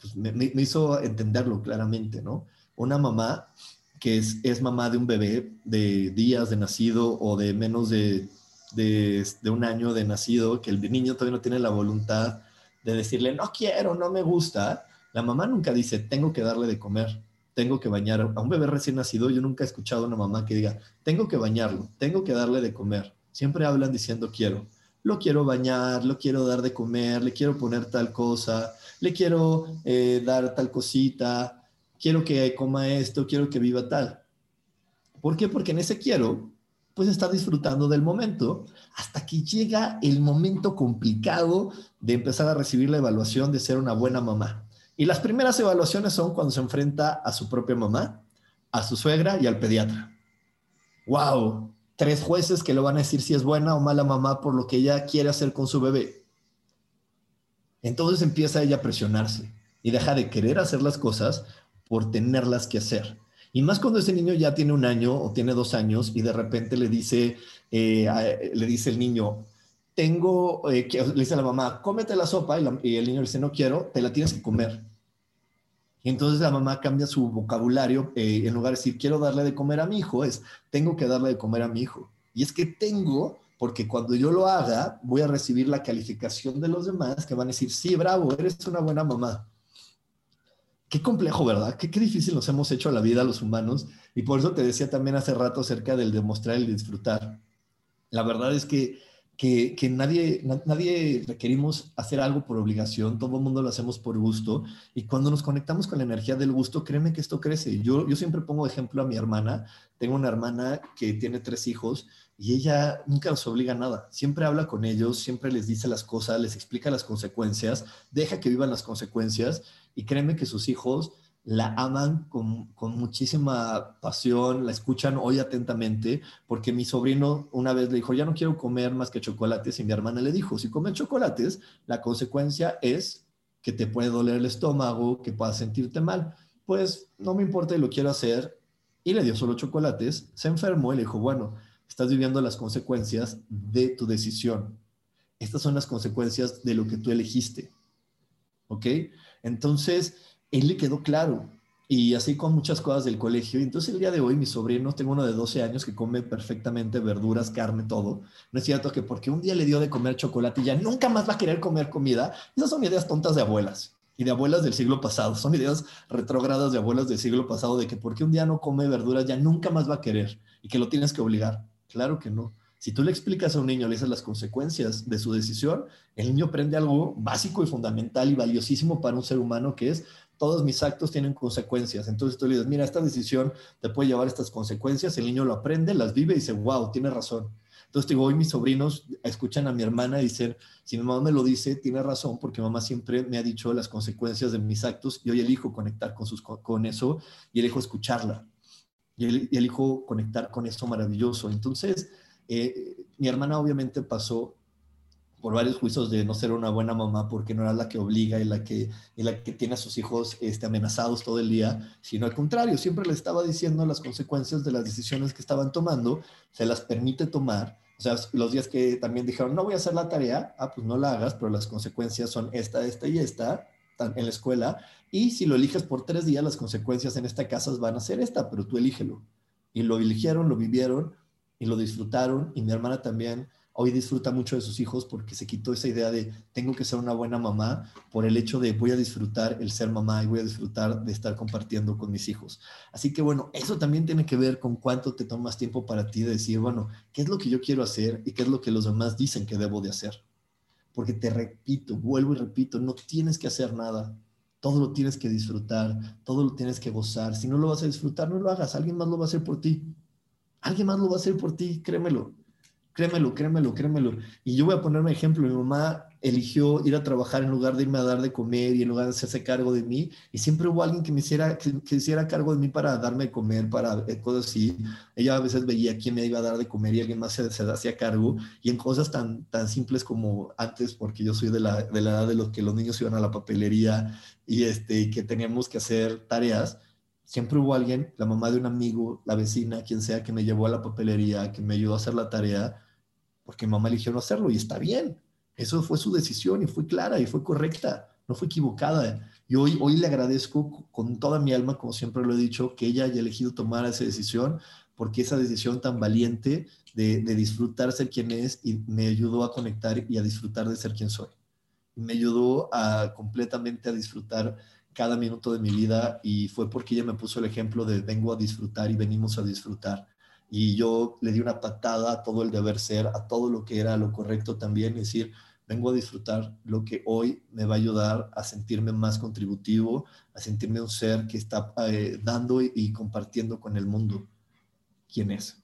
pues, me, me, hizo entenderlo claramente, ¿no? Una mamá que es, es, mamá de un bebé de días de nacido o de menos de, de, de un año de nacido, que el niño todavía no tiene la voluntad de decirle, no quiero, no me gusta, la mamá nunca dice, tengo que darle de comer, tengo que bañar. A un bebé recién nacido yo nunca he escuchado a una mamá que diga, tengo que bañarlo, tengo que darle de comer. Siempre hablan diciendo quiero. Lo quiero bañar, lo quiero dar de comer, le quiero poner tal cosa, le quiero eh, dar tal cosita, quiero que coma esto, quiero que viva tal. ¿Por qué? Porque en ese quiero, pues está disfrutando del momento hasta que llega el momento complicado de empezar a recibir la evaluación de ser una buena mamá. Y las primeras evaluaciones son cuando se enfrenta a su propia mamá, a su suegra y al pediatra. ¡Wow! Tres jueces que le van a decir si es buena o mala mamá por lo que ella quiere hacer con su bebé. Entonces empieza ella a presionarse y deja de querer hacer las cosas por tenerlas que hacer. Y más cuando ese niño ya tiene un año o tiene dos años y de repente le dice, eh, le dice el niño, tengo, eh, le dice a la mamá, cómete la sopa, y, el niño le dice, no quiero, te la tienes que comer. Y entonces la mamá cambia su vocabulario, eh, en lugar de decir, quiero darle de comer a mi hijo, es, tengo que darle de comer a mi hijo. Y es que tengo, porque cuando yo lo haga, voy a recibir la calificación de los demás que van a decir, sí, bravo, eres una buena mamá. Qué complejo, ¿verdad? Qué, difícil nos hemos hecho a la vida los humanos. Y por eso te decía también hace rato acerca del demostrar y disfrutar. La verdad es que que, nadie, nadie requerimos hacer algo por obligación, todo el mundo lo hacemos por gusto, y cuando nos conectamos con la energía del gusto, créeme que esto crece. Yo, yo siempre pongo ejemplo a mi hermana, tengo una hermana que tiene tres hijos, y ella nunca los obliga a nada, siempre habla con ellos, siempre les dice las cosas, les explica las consecuencias, deja que vivan las consecuencias, y créeme que sus hijos la aman con, muchísima pasión, la escuchan hoy atentamente, porque mi sobrino una vez le dijo, ya no quiero comer más que chocolates, y mi hermana le dijo, si comen chocolates, la consecuencia es que te puede doler el estómago, que puedas sentirte mal. Pues no me importa y lo quiero hacer. Y le dio solo chocolates, se enfermó y le dijo, bueno, estás viviendo las consecuencias de tu decisión. Estas son las consecuencias de lo que tú elegiste. ¿Ok? Entonces, él le quedó claro. Y así con muchas cosas del colegio. Entonces el día de hoy, mi sobrino, tengo uno de 12 años que come perfectamente verduras, carne, todo. No es cierto que porque un día le dio de comer chocolate y ya nunca más va a querer comer comida. Esas son ideas tontas de abuelas y de abuelas del siglo pasado. Son ideas retrógradas de abuelas del siglo pasado de que porque un día no come verduras ya nunca más va a querer y que lo tienes que obligar. Claro que no. Si tú le explicas a un niño, le dices las consecuencias de su decisión, el niño aprende algo básico y fundamental y valiosísimo para un ser humano que es todos mis actos tienen consecuencias. Entonces tú le dices, mira, esta decisión te puede llevar estas consecuencias, el niño lo aprende, las vive y dice, wow, tiene razón. Entonces digo, hoy mis sobrinos escuchan a mi hermana y dicen, si mi mamá me lo dice, tiene razón, porque mamá siempre me ha dicho las consecuencias de mis actos y hoy elijo conectar con, eso y elijo escucharla. Y, elijo conectar con eso maravilloso. Entonces, eh, mi hermana obviamente pasó por varios juicios de no ser una buena mamá porque no era la que obliga y la que, y la que tiene a sus hijos este, amenazados todo el día, sino al contrario, siempre le estaba diciendo las consecuencias de las decisiones que estaban tomando, se las permite tomar. O sea, los días que también dijeron, no voy a hacer la tarea, ah, pues no la hagas, pero las consecuencias son esta, esta y esta en la escuela. Y si lo eliges por tres días, las consecuencias en esta casa van a ser esta, pero tú elígelo. Y lo eligieron, lo vivieron y lo disfrutaron. Y mi hermana también hoy disfruta mucho de sus hijos porque se quitó esa idea de tengo que ser una buena mamá por el hecho de voy a disfrutar el ser mamá y voy a disfrutar de estar compartiendo con mis hijos. Así que bueno, eso también tiene que ver con cuánto te tomas tiempo para ti de decir, bueno, ¿qué es lo que yo quiero hacer y qué es lo que los demás dicen que debo de hacer? Porque te repito, vuelvo y repito, no tienes que hacer nada. Todo lo tienes que disfrutar, todo lo tienes que gozar. Si no lo vas a disfrutar, no lo hagas. Alguien más lo va a hacer por ti. Alguien más lo va a hacer por ti, créemelo. Créemelo, créemelo, créemelo. Y yo voy a ponerme ejemplo. Mi mamá eligió ir a trabajar en lugar de irme a dar de comer y en lugar de hacerse cargo de mí. Y siempre hubo alguien que me hiciera, que, hiciera cargo de mí para darme de comer, para eh, cosas así. Ella a veces veía quién me iba a dar de comer y alguien más se, se hacía cargo. Y en cosas tan, tan simples como antes, porque yo soy de la, de la edad de los que los niños iban a la papelería y este, que teníamos que hacer tareas siempre hubo alguien, la mamá de un amigo, la vecina, quien sea, que me llevó a la papelería, que me ayudó a hacer la tarea porque mamá eligió no hacerlo y está bien. Eso fue su decisión y fue clara y fue correcta, no fue equivocada. Y hoy, hoy le agradezco con toda mi alma, como siempre lo he dicho, que ella haya elegido tomar esa decisión, porque esa decisión tan valiente de, de disfrutar ser quien es y me ayudó a conectar y a disfrutar de ser quien soy. Me ayudó a completamente a disfrutar cada minuto de mi vida y fue porque ella me puso el ejemplo de vengo a disfrutar y venimos a disfrutar y yo le di una patada a todo el deber ser, a todo lo que era lo correcto también, es decir, vengo a disfrutar lo que hoy me va a ayudar a sentirme más contributivo, a sentirme un ser que está eh, dando y, compartiendo con el mundo quién es.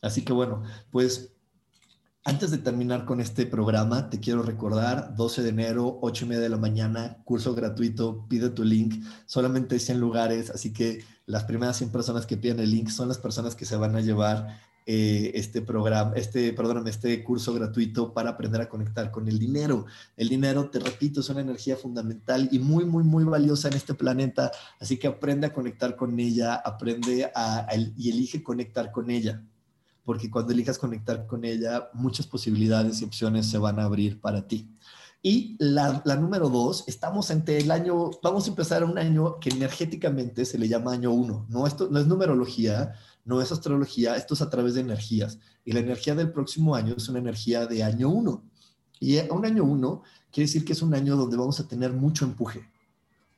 Así que bueno, pues antes de terminar con este programa, te quiero recordar, 12 de enero, 8 y media de la mañana, curso gratuito, pide tu link, solamente 100 lugares, así que las primeras 100 personas que piden el link son las personas que se van a llevar eh, este programa, este, perdóname, este curso gratuito para aprender a conectar con el dinero. El dinero, te repito, es una energía fundamental y muy, muy, muy valiosa en este planeta, así que aprende a conectar con ella, aprende a, y elige conectar con ella, porque cuando elijas conectar con ella, muchas posibilidades y opciones se van a abrir para ti. Y la, número dos, estamos ante el año, vamos a empezar un año que energéticamente se le llama año uno. No, esto no es numerología, no es astrología, esto es a través de energías. Y la energía del próximo año es una energía de año uno. Y un año uno quiere decir que es un año donde vamos a tener mucho empuje,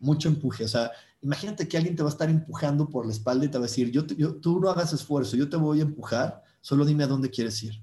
mucho empuje. O sea, Imagínate que alguien te va a estar empujando por la espalda y te va a decir, yo, tú no hagas esfuerzo, yo te voy a empujar, solo dime a dónde quieres ir.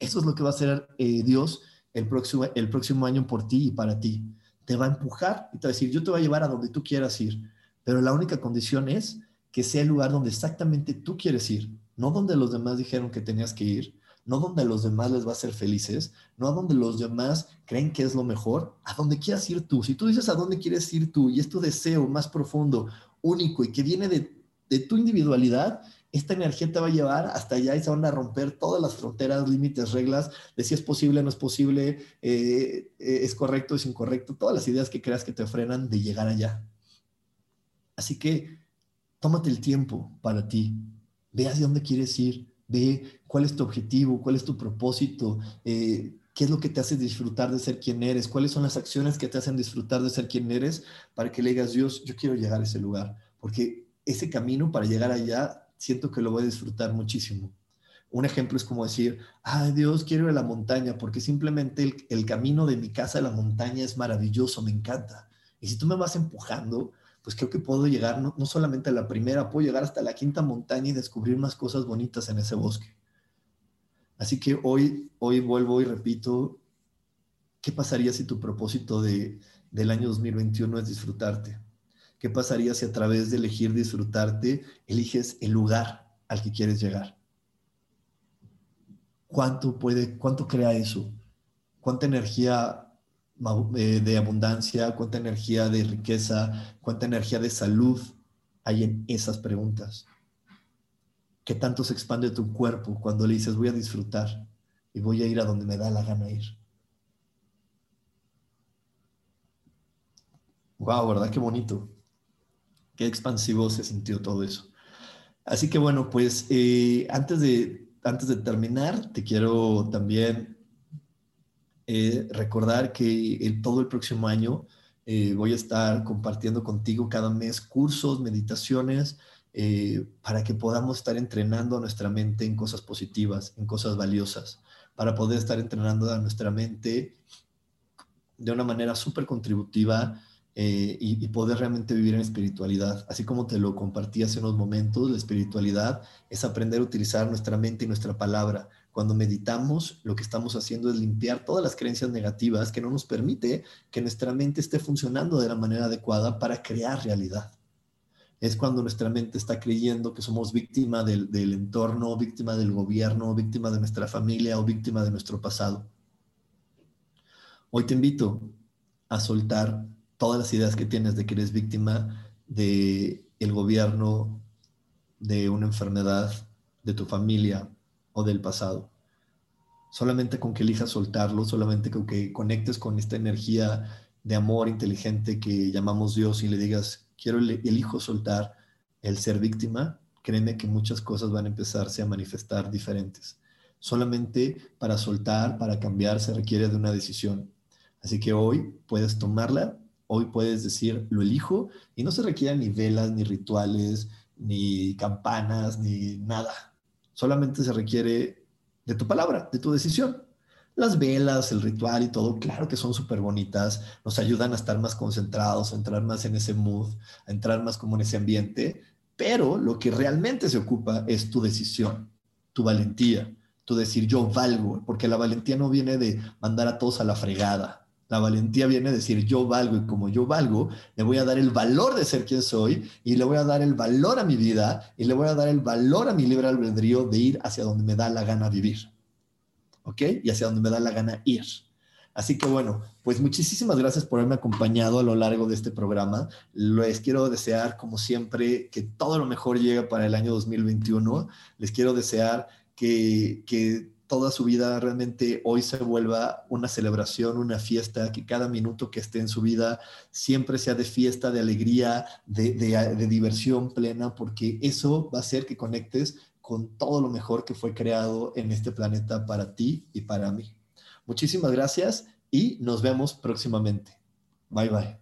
Eso es lo que va a hacer eh, Dios el próximo, el próximo año por ti y para ti. Te va a empujar y te va a decir, yo te voy a llevar a donde tú quieras ir, pero la única condición es que sea el lugar donde exactamente tú quieres ir, no donde los demás dijeron que tenías que ir, no donde los demás les va a ser felices, no a donde los demás creen que es lo mejor, a donde quieras ir tú. Si tú dices a dónde quieres ir tú y es tu deseo más profundo, único y que viene de, tu individualidad, esta energía te va a llevar hasta allá y se van a romper todas las fronteras, límites, reglas de si es posible, no es posible, eh, eh, es correcto, es incorrecto, todas las ideas que creas que te frenan de llegar allá. Así que tómate el tiempo para ti, ve hacia dónde quieres ir, ve cuál es tu objetivo, cuál es tu propósito, eh, qué es lo que te hace disfrutar de ser quien eres, cuáles son las acciones que te hacen disfrutar de ser quien eres, para que le digas, Dios, yo quiero llegar a ese lugar, porque ese camino para llegar allá, siento que lo voy a disfrutar muchísimo. Un ejemplo es como decir, ay Dios, quiero ir a la montaña, porque simplemente el, el camino de mi casa a la montaña es maravilloso, me encanta. Y si tú me vas empujando, pues creo que puedo llegar no, solamente a la primera, puedo llegar hasta la quinta montaña y descubrir más cosas bonitas en ese bosque. Así que hoy, hoy vuelvo y repito, ¿qué pasaría si tu propósito de, del año 2021 es disfrutarte? ¿Qué pasaría si a través de elegir disfrutarte eliges el lugar al que quieres llegar? ¿Cuánto puede, cuánto crea eso? ¿Cuánta energía eh, de abundancia, cuánta energía de riqueza, cuánta energía de salud hay en esas preguntas. ¿Qué tanto se expande tu cuerpo cuando le dices voy a disfrutar y voy a ir a donde me da la gana ir? Wow, ¿verdad? Qué bonito. Qué expansivo se sintió todo eso. Así que bueno, pues eh, antes, de, antes de terminar, te quiero también eh, recordar que todo el próximo año eh, voy a estar compartiendo contigo cada mes cursos, meditaciones, eh, para que podamos estar entrenando a nuestra mente en cosas positivas, en cosas valiosas, para poder estar entrenando a nuestra mente de una manera súper contributiva y, y, poder realmente vivir en espiritualidad. Así como te lo compartí hace unos momentos, la espiritualidad es aprender a utilizar nuestra mente y nuestra palabra cuando meditamos, lo que estamos haciendo es limpiar todas las creencias negativas que no nos permite que nuestra mente esté funcionando de la manera adecuada para crear realidad. Es cuando nuestra mente está creyendo que somos víctima del, del entorno, víctima del gobierno, víctima de nuestra familia o víctima de nuestro pasado. Hoy te invito a soltar todas las ideas que tienes de que eres víctima de el gobierno, de una enfermedad, de tu familia, o del pasado. Solamente con que elijas soltarlo, solamente con que conectes con esta energía de amor inteligente que llamamos Dios y le digas, quiero, elijo soltar el ser víctima, créeme que muchas cosas van a empezarse a manifestar diferentes. Solamente para soltar, para cambiar, se requiere de una decisión. Así que hoy puedes tomarla, hoy puedes decir, lo elijo, y no se requieren ni velas, ni rituales, ni campanas, ni nada. Solamente se requiere de tu palabra, de tu decisión. Las velas, el ritual y todo, claro que son súper bonitas, nos ayudan a estar más concentrados, a entrar más en ese mood, a entrar más como en ese ambiente, pero lo que realmente se ocupa es tu decisión, tu valentía, tu decir yo valgo, porque la valentía no viene de mandar a todos a la fregada, la valentía viene a decir, yo valgo y como yo valgo, le voy a dar el valor de ser quien soy y le voy a dar el valor a mi vida y le voy a dar el valor a mi libre albedrío de ir hacia donde me da la gana vivir. ¿Ok? Y hacia donde me da la gana ir. Así que bueno, pues muchísimas gracias por haberme acompañado a lo largo de este programa. Les quiero desear, como siempre, que todo lo mejor llegue para el año 2021. Les quiero desear que, que toda su vida realmente hoy se vuelva una celebración, una fiesta, que cada minuto que esté en su vida siempre sea de fiesta, de alegría, de, diversión plena, porque eso va a hacer que conectes con todo lo mejor que fue creado en este planeta para ti y para mí. Muchísimas gracias y nos vemos próximamente. Bye bye.